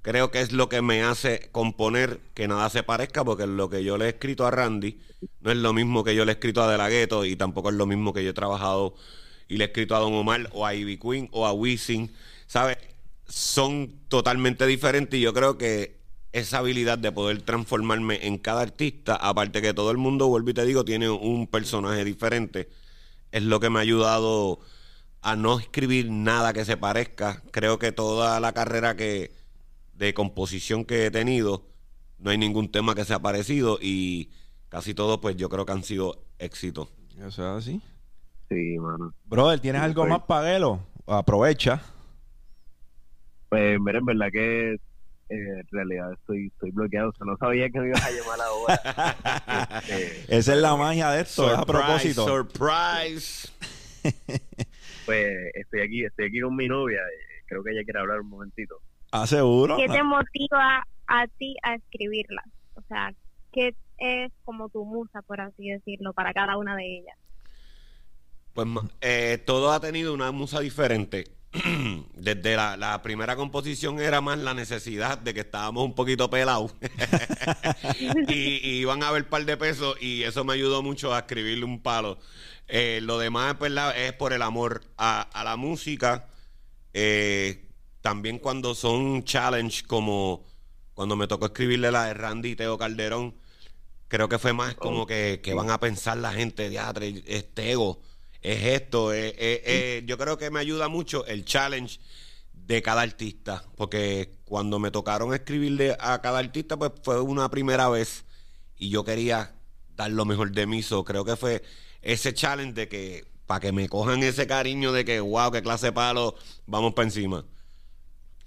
[SPEAKER 2] creo que es lo que me hace componer que nada se parezca, porque lo que yo le he escrito a Randy no es lo mismo que yo le he escrito a De La Ghetto y tampoco es lo mismo que yo he trabajado y le he escrito a Don Omar o a Ivy Queen o a Wisin, ¿sabes? Son totalmente diferentes y yo creo que esa habilidad de poder transformarme en cada artista, aparte que todo el mundo, vuelvo y te digo, tiene un personaje diferente, es lo que me ha ayudado a no escribir nada que se parezca. Creo que toda la carrera que de composición que he tenido, no hay ningún tema que sea parecido y casi todos, pues yo creo que han sido éxitos.
[SPEAKER 1] Eso es así.
[SPEAKER 3] Sí, mano.
[SPEAKER 1] Brother, ¿tienes
[SPEAKER 3] Sí,
[SPEAKER 1] algo más para Gelo? Aprovecha.
[SPEAKER 3] Pues mira, en verdad que eh, en realidad estoy, estoy bloqueado. O sea, no sabía que me ibas a llamar ahora. Este,
[SPEAKER 1] Esa es la magia de esto, es a propósito.
[SPEAKER 2] surprise.
[SPEAKER 3] pues estoy aquí, estoy aquí con mi novia. eh, Creo que ella quiere hablar un momentito.
[SPEAKER 1] ¿Ah, seguro?
[SPEAKER 4] ¿Qué te motiva a ti a escribirlas? O sea, ¿qué es como tu musa, por así decirlo, para cada una de ellas?
[SPEAKER 2] Pues eh, todo ha tenido una musa diferente. Desde la, primera composición era más la necesidad de que estábamos un poquito pelados y, y iban a ver par de pesos y eso me ayudó mucho a escribirle un palo. Eh, lo demás pues, es por el amor a, la música. Eh, también cuando son challenge como cuando me tocó escribirle la de Randy y Teo Calderón, creo que fue más como que, van a pensar la gente, diatre, es Tego, es esto, es- es- es- yo creo que me ayuda mucho el challenge de cada artista, porque cuando me tocaron escribirle a cada artista, pues fue una primera vez y yo quería dar lo mejor de mí, so, creo que fue ese challenge de que, para que me cojan ese cariño de que, wow, qué clase de palo, vamos para encima.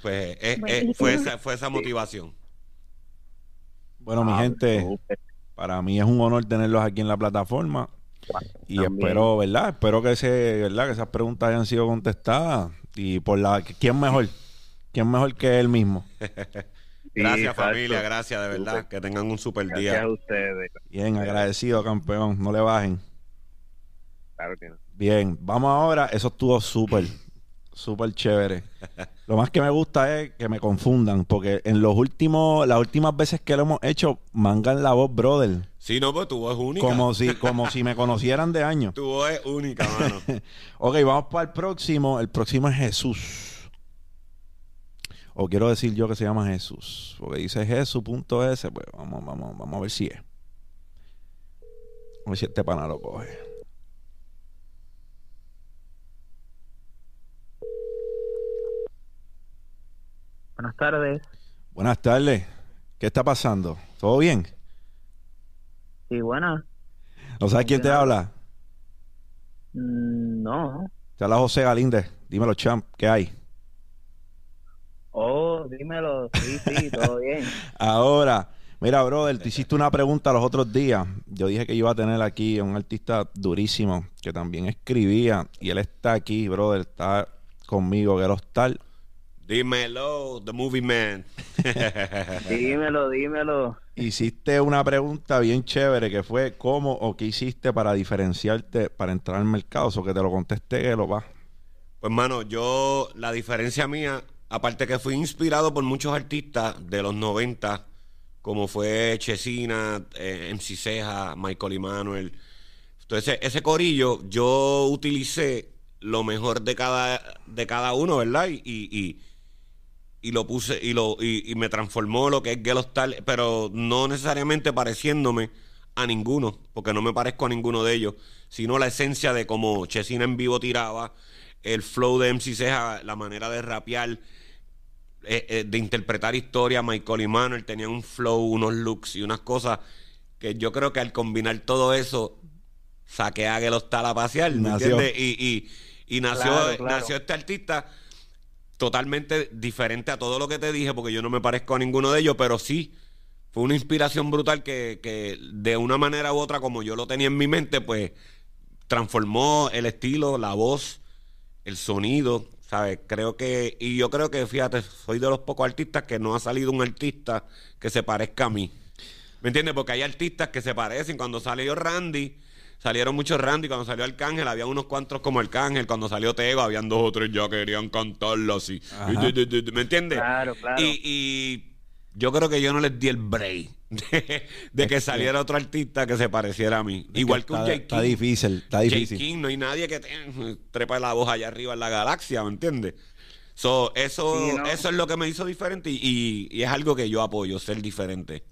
[SPEAKER 2] Pues eh, eh, fue, esa, fue esa motivación.
[SPEAKER 1] Bueno, mi
[SPEAKER 3] Ah,
[SPEAKER 1] gente, para mí es un honor tenerlos aquí en la plataforma. Y
[SPEAKER 3] También.
[SPEAKER 1] espero, ¿verdad? Espero que, ese, ¿verdad? que esas preguntas hayan sido contestadas. Y por la... ¿Quién mejor? ¿Quién mejor que él mismo?
[SPEAKER 2] Gracias
[SPEAKER 3] exacto.
[SPEAKER 2] familia, gracias de verdad, que tengan un super
[SPEAKER 3] Gracias
[SPEAKER 2] día.
[SPEAKER 3] a ustedes.
[SPEAKER 1] Bien, agradecido, campeón. No le bajen.
[SPEAKER 3] Claro que no.
[SPEAKER 1] Bien, vamos ahora. Eso estuvo súper, súper chévere. Lo más que me gusta es que me confundan, porque en los últimos, las últimas veces que lo hemos hecho, mangan la voz, brother.
[SPEAKER 2] Sí, no, pues tu voz es única.
[SPEAKER 1] Como si, como si me conocieran de años.
[SPEAKER 2] Tu voz es única, mano.
[SPEAKER 1] Ok, vamos para el próximo. El próximo es Jesús. O quiero decir yo que se llama Jesús. Porque dice Jesús.s. Pues vamos, vamos, vamos a ver si es. A ver si este pana lo coge.
[SPEAKER 5] Buenas tardes.
[SPEAKER 1] Buenas tardes. ¿Qué está pasando? ¿Todo bien?
[SPEAKER 5] Sí, buenas.
[SPEAKER 1] ¿No sabes quién te habla?
[SPEAKER 5] Mm, No.
[SPEAKER 1] Te habla José Galíndez. Dímelo, champ. ¿Qué hay?
[SPEAKER 5] Oh, dímelo. Sí, sí, todo bien.
[SPEAKER 1] Ahora, mira, brother, te hiciste una pregunta los otros días. Yo dije que iba a tener aquí a un artista durísimo que también escribía y él está aquí, brother, está conmigo, que tal.
[SPEAKER 2] Dímelo, The Movie Man.
[SPEAKER 5] Dímelo, dímelo.
[SPEAKER 1] Hiciste una pregunta bien chévere que fue cómo o qué hiciste para diferenciarte para entrar al mercado, o que te lo contesté que lo va.
[SPEAKER 2] Pues, mano, yo, la diferencia mía, aparte que fui inspirado por muchos artistas de los 90, como fue Chesina, eh, MC Ceja, Michael Emanuel. Entonces, ese corillo, yo utilicé lo mejor de cada, de cada uno, ¿verdad? Y, y, y, y lo puse y lo y, y me transformó lo que es Gelo Star, pero no necesariamente pareciéndome a ninguno, porque no me parezco a ninguno de ellos, sino la esencia de cómo Chesina en vivo tiraba, el flow de MC Ceja, la manera de rapear, eh, eh, de interpretar historia, Michael y Manuel tenían un flow, unos looks y unas cosas que yo creo que al combinar todo eso, saqué a Gelo Star a pasear, ¿me
[SPEAKER 1] Nació.
[SPEAKER 2] entiendes? Y, y, y nació,
[SPEAKER 5] Claro, claro.
[SPEAKER 2] nació este artista totalmente diferente a todo lo que te dije, porque yo no me parezco a ninguno de ellos, pero sí fue una inspiración brutal que, que de una manera u otra, como yo lo tenía en mi mente, pues transformó el estilo, la voz, el sonido, ¿sabes? Creo que, y yo creo que, fíjate, soy de los pocos artistas que no ha salido un artista que se parezca a mí. ¿Me entiendes? Porque hay artistas que se parecen. Cuando salió Randy, salieron muchos Randy. Cuando salió Arcángel, había unos cuantos como Arcángel. Cuando salió Tego, habían dos o tres ya querían cantarlo así. ¿Me entiendes?
[SPEAKER 5] Claro, claro.
[SPEAKER 2] Y, y yo creo que yo no les di el break de, de que saliera otro artista que se pareciera a mí. Igual que un
[SPEAKER 1] está,
[SPEAKER 2] J.
[SPEAKER 1] está
[SPEAKER 2] King.
[SPEAKER 1] difícil, está
[SPEAKER 2] J.
[SPEAKER 1] difícil.
[SPEAKER 2] King, no hay nadie que te- trepa la voz allá arriba en la galaxia, ¿me entiendes? So, eso,
[SPEAKER 5] Sí, ¿no?
[SPEAKER 2] eso es lo que me hizo diferente y, y- y es algo que yo apoyo, ser diferente.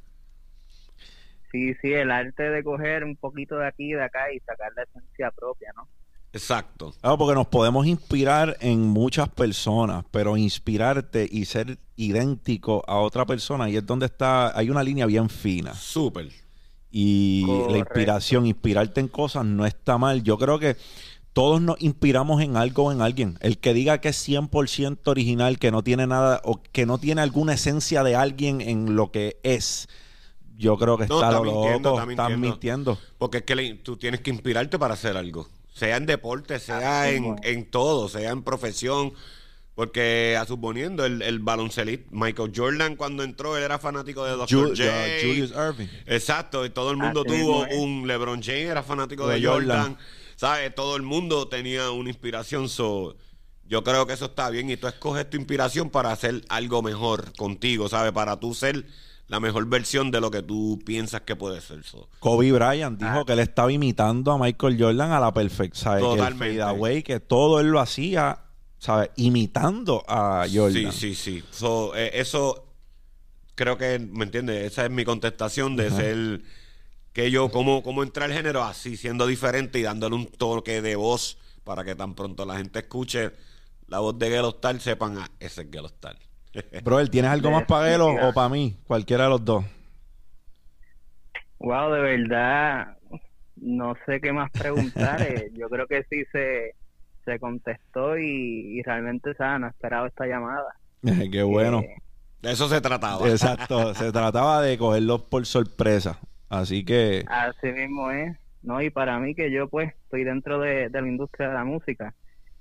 [SPEAKER 5] Sí, sí, el arte de coger un poquito de aquí y de acá y sacar la esencia propia, ¿no?
[SPEAKER 2] Exacto.
[SPEAKER 1] Claro, porque nos podemos inspirar en muchas personas, pero inspirarte y ser idéntico a otra persona, y es donde está, hay una línea bien fina.
[SPEAKER 2] Súper.
[SPEAKER 1] Y la inspiración, inspirarte en cosas no está mal. Yo creo que todos nos inspiramos en algo o en alguien. El que diga que es 100% original, que no tiene nada, o que no tiene alguna esencia de alguien en lo que es, yo creo que
[SPEAKER 2] No,
[SPEAKER 1] está,
[SPEAKER 2] está
[SPEAKER 1] lo
[SPEAKER 2] mintiendo,
[SPEAKER 1] loco,
[SPEAKER 2] está
[SPEAKER 1] están
[SPEAKER 2] mintiendo.
[SPEAKER 1] mintiendo.
[SPEAKER 2] Porque es que le- tú tienes que inspirarte para hacer algo. Sea en deporte, sea
[SPEAKER 5] Así
[SPEAKER 2] en, en todo, sea en profesión. Porque, a suponiendo, el, el baloncelista, Michael Jordan, cuando entró, él era fanático de Dr.
[SPEAKER 1] Ju-
[SPEAKER 2] J.
[SPEAKER 1] uh, Julius Irving.
[SPEAKER 2] Exacto, y todo el mundo
[SPEAKER 5] Así
[SPEAKER 2] tuvo
[SPEAKER 5] es.
[SPEAKER 2] un LeBron James, era fanático de,
[SPEAKER 1] De
[SPEAKER 2] Jordan.
[SPEAKER 1] Jordan.
[SPEAKER 2] ¿Sabes? Todo el mundo tenía una inspiración. So, yo creo que eso está bien y tú escoges tu inspiración para hacer algo mejor contigo, ¿sabes? Para tú ser la mejor versión de lo que tú piensas que puede ser. So,
[SPEAKER 1] Kobe Bryant dijo
[SPEAKER 5] Ah.
[SPEAKER 1] que él estaba imitando a Michael Jordan a la perfección. Que el
[SPEAKER 2] Totalmente.
[SPEAKER 1] fadeaway, que todo él lo hacía, ¿sabes? Imitando a Jordan.
[SPEAKER 2] Sí, sí, sí. So, eh, eso creo que, ¿me entiendes? Esa es mi contestación de ser que yo, cómo, cómo entrar al género así, siendo diferente y dándole un toque de voz para que tan pronto la gente escuche la voz de Gelo Star, sepan, ah, ese es Gelo
[SPEAKER 1] Brother, ¿tienes algo más para él o, para mí? Cualquiera de los dos.
[SPEAKER 5] Wow, de verdad, no sé qué más preguntar. eh, Yo creo que sí se, se contestó y, y realmente, o sea, no esperaba esta llamada.
[SPEAKER 1] Qué bueno.
[SPEAKER 5] Eh,
[SPEAKER 2] De eso se trataba.
[SPEAKER 1] Exacto. Se trataba de cogerlos por sorpresa. Así que,
[SPEAKER 5] Así mismo es, ¿no? Y para mí que yo pues estoy dentro de, de la industria de la música.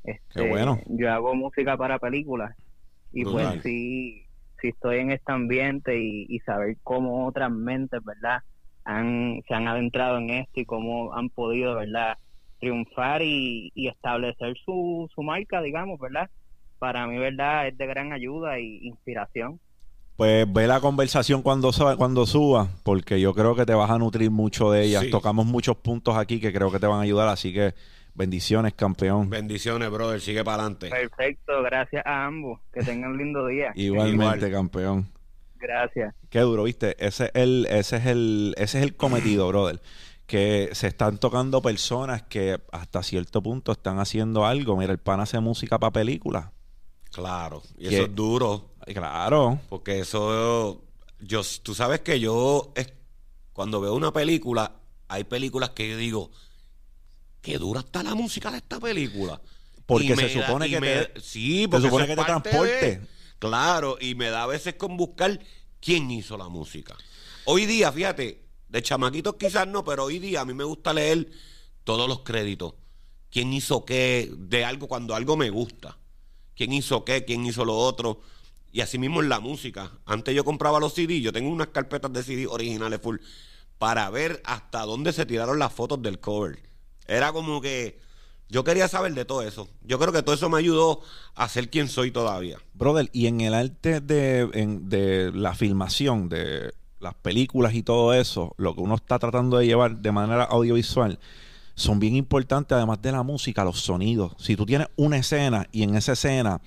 [SPEAKER 5] Este,
[SPEAKER 1] Qué bueno.
[SPEAKER 5] Yo hago música para películas y pues sí, sí estoy en este ambiente y, y saber cómo otras mentes, ¿verdad? Han, se han adentrado en esto y cómo han podido, ¿verdad? Triunfar y, y establecer su, su marca, digamos, ¿verdad? Para mí, ¿verdad? Es de gran ayuda y inspiración.
[SPEAKER 1] pues ve la conversación cuando, cuando suba, porque yo creo que te vas a nutrir mucho de ellas.
[SPEAKER 2] Sí.
[SPEAKER 1] Tocamos muchos puntos aquí que creo que te van a ayudar. Así que bendiciones, campeón.
[SPEAKER 2] Bendiciones, brother. Sigue para adelante.
[SPEAKER 5] Perfecto, gracias a ambos. Que tengan un lindo día.
[SPEAKER 1] Igualmente,
[SPEAKER 2] Igual.
[SPEAKER 1] campeón.
[SPEAKER 5] Gracias.
[SPEAKER 1] Qué duro, ¿viste? Ese es el, ese es el, ese es el cometido, brother. Que se están tocando personas que hasta cierto punto están haciendo algo. Mira, el pan hace música para películas.
[SPEAKER 2] Claro. Y
[SPEAKER 1] Que-
[SPEAKER 2] eso es duro.
[SPEAKER 1] Claro.
[SPEAKER 2] Porque eso, yo, tú sabes que yo, es, cuando veo una película, hay películas que yo digo, qué dura está la música de esta película.
[SPEAKER 1] Porque
[SPEAKER 2] Y
[SPEAKER 1] se
[SPEAKER 2] da-
[SPEAKER 1] supone que
[SPEAKER 2] me-
[SPEAKER 1] te-
[SPEAKER 2] sí,
[SPEAKER 1] se
[SPEAKER 2] porque
[SPEAKER 1] supone
[SPEAKER 2] eso
[SPEAKER 1] que te transporte.
[SPEAKER 2] de- claro, y me da a veces con buscar quién hizo la música. Hoy día, fíjate, de chamaquitos quizás no, pero hoy día a mí me gusta leer todos los créditos. ¿Quién hizo qué de algo cuando algo me gusta? quién hizo qué, quién hizo lo otro. Y así mismo en la música. Antes yo compraba los CD, yo tengo unas carpetas de CD originales full para ver hasta dónde se tiraron las fotos del cover. Era como que yo quería saber de todo eso. Yo creo que todo eso me ayudó a ser quien soy todavía.
[SPEAKER 1] Brother, y en el arte de, de la filmación, de las películas y todo eso, lo que uno está tratando de llevar de manera audiovisual, son bien importantes, además de la música, los sonidos. Si tú tienes una escena y en esa escena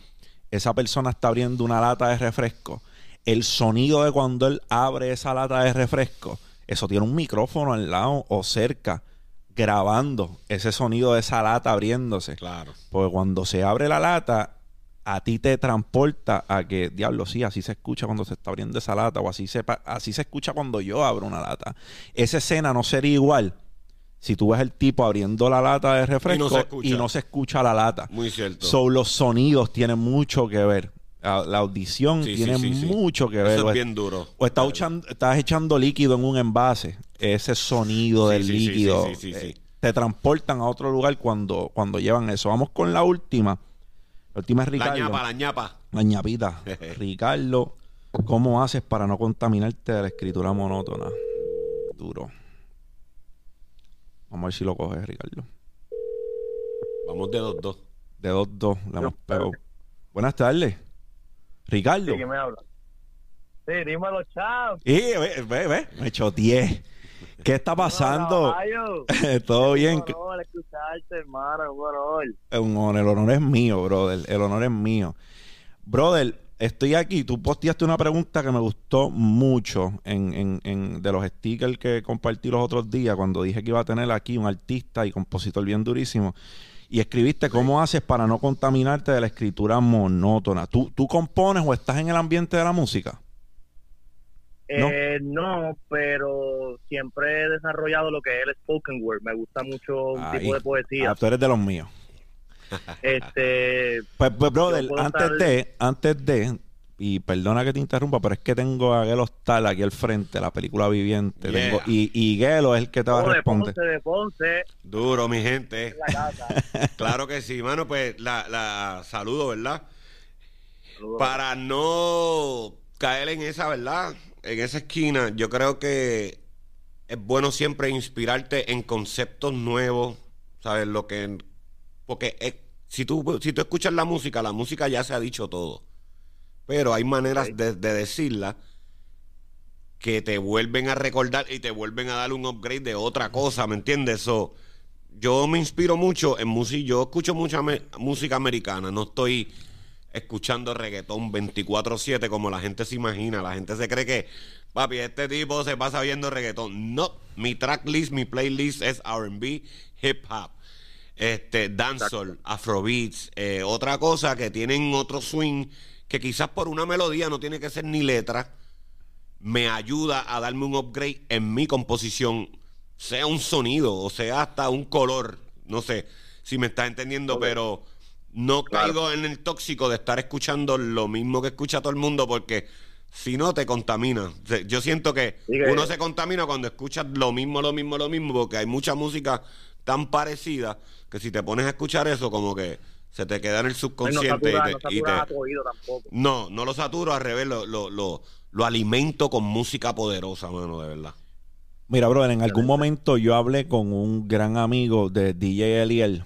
[SPEAKER 1] esa persona está abriendo una lata de refresco, el sonido de cuando él abre esa lata de refresco, eso tiene un micrófono al lado o cerca grabando ese sonido de esa lata abriéndose.
[SPEAKER 2] Claro.
[SPEAKER 1] Porque cuando se abre la lata, a ti te transporta a que, diablo, sí, así se escucha cuando se está abriendo esa lata, o así se, así se escucha cuando yo abro una lata. Esa escena no sería igual si tú ves el tipo abriendo la lata de refresco
[SPEAKER 2] se escucha.
[SPEAKER 1] y no se escucha la lata.
[SPEAKER 2] Muy cierto.
[SPEAKER 1] So, los sonidos tienen mucho que ver. La, la audición
[SPEAKER 2] Sí,
[SPEAKER 1] tiene
[SPEAKER 2] sí, sí.
[SPEAKER 1] mucho que ver.
[SPEAKER 2] Eso
[SPEAKER 1] O-
[SPEAKER 2] es bien duro.
[SPEAKER 1] o estás echando, estás echando líquido en un envase. Ese sonido
[SPEAKER 2] Sí,
[SPEAKER 1] del
[SPEAKER 2] sí, sí,
[SPEAKER 1] líquido.
[SPEAKER 2] sí, sí, sí,
[SPEAKER 1] eh,
[SPEAKER 2] sí.
[SPEAKER 1] te transportan a otro lugar cuando, cuando llevan eso. Vamos con la última. La última es
[SPEAKER 2] La
[SPEAKER 1] Ricardo.
[SPEAKER 2] ñapa, la ñapa.
[SPEAKER 1] La ñapita. Ricardo, ¿cómo haces para no contaminarte de la escritura monótona? Duro. Vamos a ver si lo coges, Ricardo.
[SPEAKER 2] Vamos de dos, dos.
[SPEAKER 1] De dos, dos. La hemos pegado. Buenas tardes. Ricardo.
[SPEAKER 3] Sí, ¿quién me habla? Sí, dímelo, chao.
[SPEAKER 1] Y ve, ve, ve, me. ¿Qué está pasando? Todo bien.
[SPEAKER 3] Un honor escucharte, hermano, un honor.
[SPEAKER 1] Un honor. El honor es mío, brother. El honor es mío. Brother, estoy aquí. Tú posteaste una pregunta que me gustó mucho en, en- en- de los stickers que compartí los otros días cuando dije que iba a tener aquí un artista y compositor bien durísimo. Y escribiste cómo haces para no contaminarte de la escritura monótona. ¿Tú, ¿Tú compones o estás en el ambiente de la música? No.
[SPEAKER 3] Eh, no, pero siempre he desarrollado lo que es el spoken word. Me gusta mucho un
[SPEAKER 1] Ahí.
[SPEAKER 3] tipo de poesía.
[SPEAKER 1] Ah, tú eres de los míos.
[SPEAKER 3] Este,
[SPEAKER 1] Pues, pues, brother, antes
[SPEAKER 3] estar-
[SPEAKER 1] de, antes de, y perdona que te interrumpa, pero es que tengo a Gelo Hostal aquí al frente, la película viviente.
[SPEAKER 2] Yeah.
[SPEAKER 1] Tengo- y, y Gelo es el que te va a
[SPEAKER 3] de
[SPEAKER 1] responder.
[SPEAKER 3] Ponce, de Ponce,
[SPEAKER 2] Duro, mi gente.
[SPEAKER 3] la casa.
[SPEAKER 2] Claro que sí, mano. Pues la, la saludo, ¿verdad? Para no caer en esa, ¿verdad? En esa esquina, yo creo que es bueno siempre inspirarte en conceptos nuevos, ¿sabes? Lo que... Porque es- si, tú, si tú escuchas la música, la música ya se ha dicho todo. Pero hay maneras de, de decirla que te vuelven a recordar y te vuelven a dar un upgrade de otra cosa, ¿me entiendes? So, yo me inspiro mucho en música, yo escucho mucha me- música americana, no estoy escuchando reggaetón 24/7 como la gente se imagina, la gente se cree que, papi, este tipo se pasa viendo reggaetón. No, mi tracklist, mi playlist es R&B, hip hop, este, dancehall, afrobeats, eh, otra cosa que tienen otro swing que quizás por una melodía no tiene que ser ni letra, me ayuda a darme un upgrade en mi composición, sea un sonido o sea hasta un color, no sé si me estás entendiendo, pero no
[SPEAKER 3] Claro.
[SPEAKER 2] caigo en el tóxico de estar escuchando lo mismo que escucha todo el mundo porque si no te contamina. Yo siento que- uno se contamina cuando escuchas lo mismo, lo mismo, lo mismo, porque hay mucha música tan parecida que si te pones a escuchar eso como que se te queda en el
[SPEAKER 3] no
[SPEAKER 2] subconsciente
[SPEAKER 3] satura,
[SPEAKER 2] y
[SPEAKER 3] no
[SPEAKER 2] te- y
[SPEAKER 3] satura
[SPEAKER 2] te,
[SPEAKER 3] oído tampoco.
[SPEAKER 2] no, no lo saturo, al revés, lo, lo, lo, lo alimento con música poderosa, mano, de verdad.
[SPEAKER 1] Mira, brother, en algún momento yo hablé con un gran amigo de DJ Eliel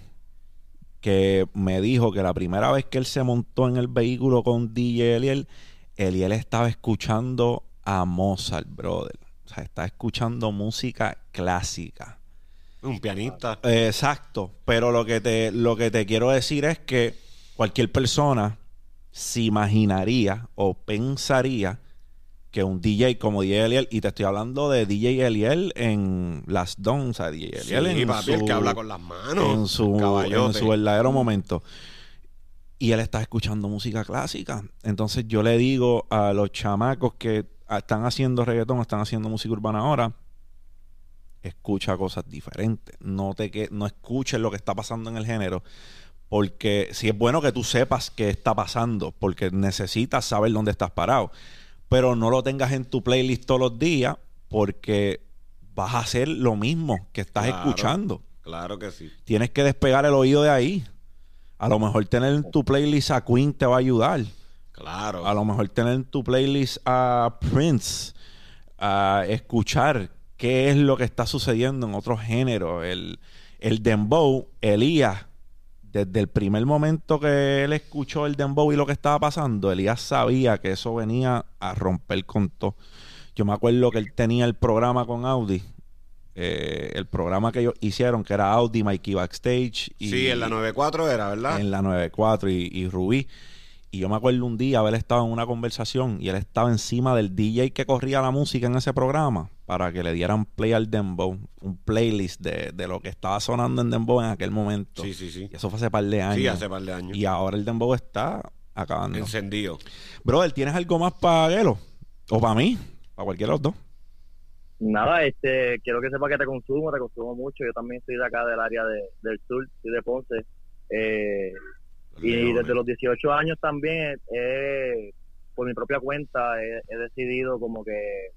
[SPEAKER 1] que me dijo que la primera vez que él se montó en el vehículo con DJ Eliel, Eliel estaba escuchando a Mozart, brother. O sea, está escuchando música clásica.
[SPEAKER 2] Un pianista.
[SPEAKER 1] Eh, Exacto, pero lo que te lo que te quiero decir es que cualquier persona se imaginaría o pensaría que un DJ como DJ Eliel, y te estoy hablando de DJ Eliel en Las Don, o sea, DJ
[SPEAKER 2] Sí,
[SPEAKER 1] Eliel en
[SPEAKER 2] papi, el
[SPEAKER 1] su,
[SPEAKER 2] que habla con las manos.
[SPEAKER 1] en su, en su verdadero momento. Y él está escuchando música clásica. Entonces yo le digo a los chamacos que están haciendo reggaetón, están haciendo música urbana ahora, escucha cosas diferentes. No te que no escuches lo que está pasando en el género. Porque si es bueno que tú sepas qué está pasando, porque necesitas saber dónde estás parado. Pero no lo tengas en tu playlist todos los días, porque vas a hacer lo mismo que estás
[SPEAKER 2] Claro.
[SPEAKER 1] escuchando.
[SPEAKER 2] Claro que sí.
[SPEAKER 1] Tienes que despegar el oído de ahí. A lo mejor tener en tu playlist a Queen te va a ayudar.
[SPEAKER 2] Claro.
[SPEAKER 1] A lo mejor tener en tu playlist a Prince, a escuchar qué es lo que está sucediendo en otros géneros. El, el Dembow, Elías, desde el primer momento que él escuchó el Dembow y lo que estaba pasando, Elías sabía que eso venía a romper con todo. Yo me acuerdo que él tenía el programa con Audi eh, el programa que ellos hicieron, que era Audi, Mikey Backstage. Y,
[SPEAKER 2] sí, en la 94 era, ¿verdad?
[SPEAKER 1] En la 94 y, y Rubí. Y yo me acuerdo un día haber estado en una conversación y él estaba encima del DJ que corría la música en ese programa para que le dieran play al Dembow, un playlist de, de lo que estaba sonando en Dembow en aquel momento.
[SPEAKER 2] Sí, sí, sí.
[SPEAKER 1] Y eso fue hace par de años.
[SPEAKER 2] Sí, hace par de años.
[SPEAKER 1] Y ahora el Dembow está acabando.
[SPEAKER 2] Encendido.
[SPEAKER 1] Brother, ¿tienes algo más para Gelo? ¿O para mí? ¿Para cualquiera de los dos?
[SPEAKER 3] Nada, este, quiero que sepa que te consumo, te consumo mucho. Yo también soy de acá del área de, del sur, soy de Ponce. Eh, y desde los 18 años también, eh, por mi propia cuenta, he, he decidido como que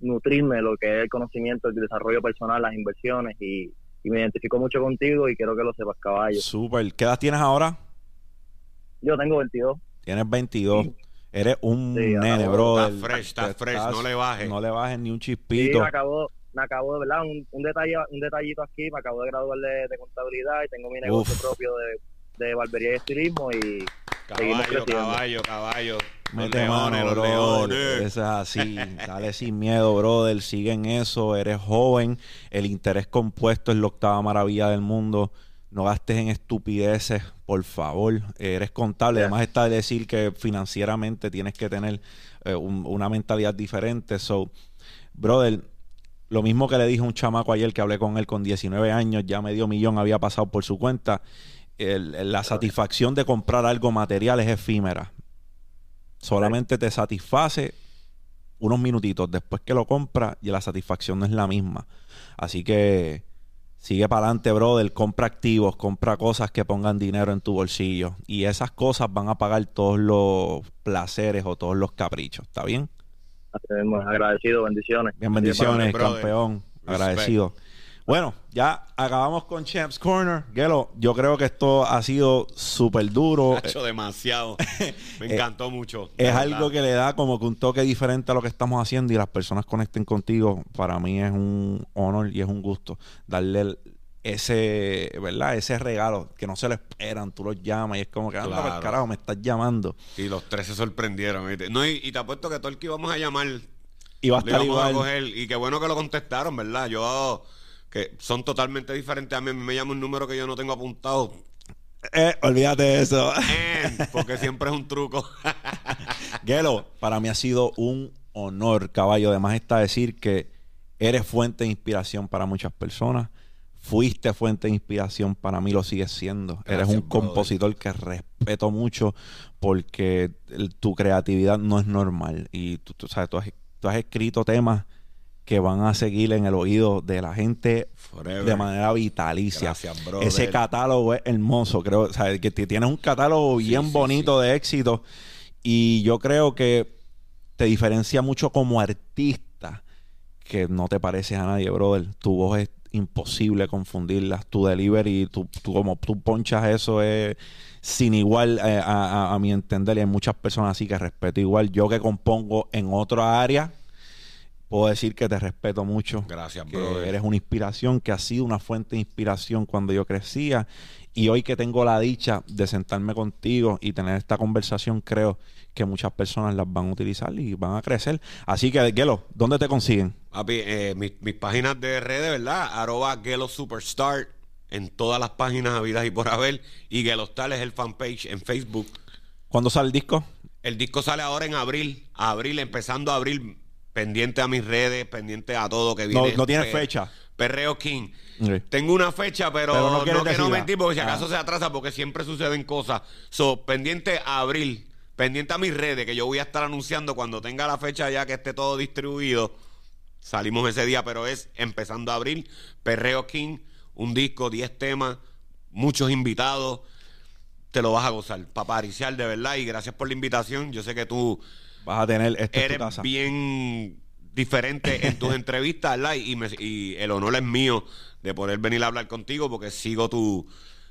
[SPEAKER 3] nutrirme de lo que es el conocimiento, el desarrollo personal, las inversiones y, y me identifico mucho contigo y quiero que lo sepas, caballo.
[SPEAKER 1] Súper. ¿Qué edad tienes ahora?
[SPEAKER 3] Yo tengo 22.
[SPEAKER 1] Tienes 22. Eres un
[SPEAKER 3] Sí,
[SPEAKER 1] nene, brother.
[SPEAKER 2] Está fresh, está fresh, no le bajes.
[SPEAKER 1] No le bajes ni un
[SPEAKER 3] Sí,
[SPEAKER 1] chispito.
[SPEAKER 3] me acabo, me acabo de, ¿verdad? Un, un, detalle, un detallito aquí, me acabo de graduar de, de contabilidad y tengo mi negocio
[SPEAKER 1] Uf.
[SPEAKER 3] propio de, de barbería y estilismo y
[SPEAKER 2] Caballo, caballo, caballo. Los
[SPEAKER 1] Mete
[SPEAKER 2] leones,
[SPEAKER 1] mano,
[SPEAKER 2] los leones.
[SPEAKER 1] Eso es así. Dale sin miedo, brother. Sigue en eso. Eres joven. El interés compuesto es la octava maravilla del mundo. No gastes en estupideces, por favor. Eres contable. Además está de decir que financieramente tienes que tener eh, un- una mentalidad diferente. So, brother, lo mismo que le dije a un chamaco ayer que hablé con él con 19 años, ya medio millón había pasado por su cuenta. El- el- la satisfacción de comprar algo material es efímera. Solamente te satisface unos minutitos después que lo compras y la satisfacción no es la misma. Así que sigue para adelante, brother. Compra activos, compra cosas que pongan dinero en tu bolsillo. Y esas cosas van a pagar todos los placeres o todos los caprichos. ¿Está bien?
[SPEAKER 3] Agradecido, bendiciones.
[SPEAKER 1] Bien, bendiciones, campeón.
[SPEAKER 2] Respect.
[SPEAKER 1] Agradecido. Bueno, ya acabamos con Champs Corner. Gelo, yo creo que esto ha sido súper duro.
[SPEAKER 2] Ha hecho demasiado. Me encantó mucho.
[SPEAKER 1] Es
[SPEAKER 2] verdad.
[SPEAKER 1] algo que le da como que un toque diferente a lo que estamos haciendo y las personas conecten contigo. Para mí es un honor y es un gusto darle ese, ¿verdad? Ese regalo que no se lo esperan. Tú los llamas y es como que, anda,
[SPEAKER 2] Claro.
[SPEAKER 1] carajo, me estás llamando.
[SPEAKER 2] Y los tres se sorprendieron. ¿viste? No, y, y te apuesto que todo el que íbamos a llamar
[SPEAKER 1] Y va a estar
[SPEAKER 2] íbamos a
[SPEAKER 1] igual.
[SPEAKER 2] coger. Y qué bueno que lo contestaron, ¿verdad? Yo, que son totalmente diferentes a mí. Me llama un número que yo no tengo apuntado.
[SPEAKER 1] Eh, olvídate de eso.
[SPEAKER 2] Porque siempre es un truco.
[SPEAKER 1] Gelo, para mí ha sido un honor, caballo. Además está decir que eres fuente de inspiración para muchas personas. Fuiste fuente de inspiración para mí, lo sigues siendo. eres un
[SPEAKER 2] brother.
[SPEAKER 1] compositor que respeto mucho porque el- tu creatividad no es normal. Y tú, tú sabes, tú has, tú has escrito temas que van a seguir en el oído de la gente
[SPEAKER 2] Forever.
[SPEAKER 1] de manera vitalicia.
[SPEAKER 2] Gracias.
[SPEAKER 1] Ese catálogo es hermoso, creo. O sea, que tienes un catálogo bien
[SPEAKER 2] sí,
[SPEAKER 1] bonito de éxito. Y yo creo que te diferencia mucho como artista, que no te pareces a nadie, brother. Tu voz es imposible confundirla. Tu delivery, tu, tu- como tú ponchas eso es sin igual eh, a, a- a mi entender. Y hay muchas personas así que respeto igual. Yo que compongo en otra área, puedo decir que te respeto mucho
[SPEAKER 2] Gracias,
[SPEAKER 1] que
[SPEAKER 2] brother.
[SPEAKER 1] eres una inspiración, que has sido una fuente de inspiración cuando yo crecía. Y hoy que tengo la dicha de sentarme contigo y tener esta conversación, creo que muchas personas las van a utilizar y van a crecer. Así que, Gelo, ¿dónde te consiguen?
[SPEAKER 2] Papi, eh, mis, mis páginas de redes, ¿verdad? Arroba Gelo Superstar en todas las páginas habidas y por haber. Y Gelostar es el fanpage en Facebook.
[SPEAKER 1] ¿Cuándo sale el disco?
[SPEAKER 2] El disco sale ahora en abril. Abril, empezando abril. Pendiente a mis redes, pendiente a todo que
[SPEAKER 1] No,
[SPEAKER 2] viene.
[SPEAKER 1] no tiene
[SPEAKER 2] Pe-
[SPEAKER 1] fecha.
[SPEAKER 2] Perreo King. Tengo una fecha, pero,
[SPEAKER 1] Pero no
[SPEAKER 2] no, quiero mentir porque si
[SPEAKER 1] Ah.
[SPEAKER 2] acaso se atrasa porque siempre suceden cosas. So, pendiente a abril, pendiente a mis redes que yo voy a estar anunciando cuando tenga la fecha ya que esté todo distribuido. Salimos ese día, pero es empezando abril. Perreo King, un disco, 10 temas, muchos invitados. Te lo vas a gozar, papariciar de verdad. Y gracias por la invitación. Yo sé que tú
[SPEAKER 1] Vas a tener esta
[SPEAKER 2] eres bien diferente en tus entrevistas, ¿verdad? Y, me- y el honor es mío de poder venir a hablar contigo porque sigo tu...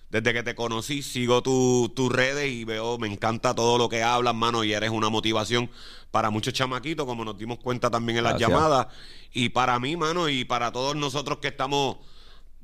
[SPEAKER 2] Desde que te conocí, sigo tu- tus redes y veo, me encanta todo lo que hablas, mano, y eres una motivación para muchos chamaquitos, como nos dimos cuenta también en las
[SPEAKER 1] Gracias.
[SPEAKER 2] llamadas. Y para mí, mano, y para todos nosotros que estamos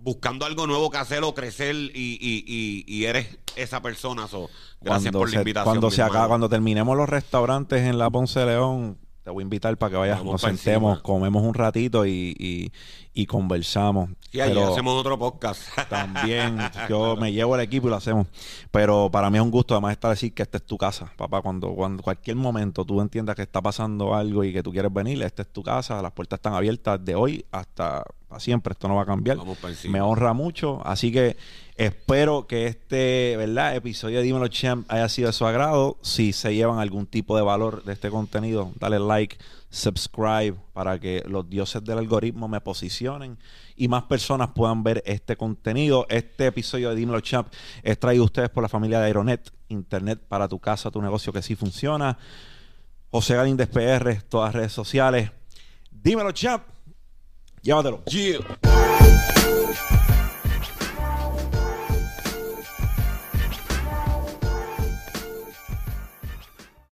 [SPEAKER 2] buscando algo nuevo que hacer o crecer y, y- y- y eres esa persona. So, gracias
[SPEAKER 1] Cuando
[SPEAKER 2] por la
[SPEAKER 1] se-
[SPEAKER 2] invitación.
[SPEAKER 1] Cuando se acaba, cuando terminemos los restaurantes en la Ponce de León, te voy a invitar para que vayas,
[SPEAKER 2] Vamos
[SPEAKER 1] nos sentemos,
[SPEAKER 2] encima.
[SPEAKER 1] comemos un ratito y, y- y conversamos.
[SPEAKER 2] Y ahí
[SPEAKER 1] Pero
[SPEAKER 2] hacemos otro podcast.
[SPEAKER 1] también yo me llevo el equipo y lo hacemos. Pero para mí es un gusto además estar decir que esta es tu casa, papá. Cuando, cuando cualquier momento tú entiendas que está pasando algo y que tú quieres venir, esta es tu casa, las puertas están abiertas de hoy hasta para siempre, esto no va a cambiar.
[SPEAKER 2] Vamos.
[SPEAKER 1] Me honra mucho, así que espero que este, ¿verdad? Episodio de Dímelo Champ haya sido de su agrado. Si se llevan algún tipo de valor de este contenido, dale like, subscribe para que los dioses del algoritmo me posicionen y más personas puedan ver este contenido. Este episodio de Dímelo Champ es traído a ustedes por la familia de Aeronet, internet para tu casa, tu negocio que sí funciona. José Galíndez PR, todas las redes sociales. Dímelo Champ, llévatelo.
[SPEAKER 2] Yeah.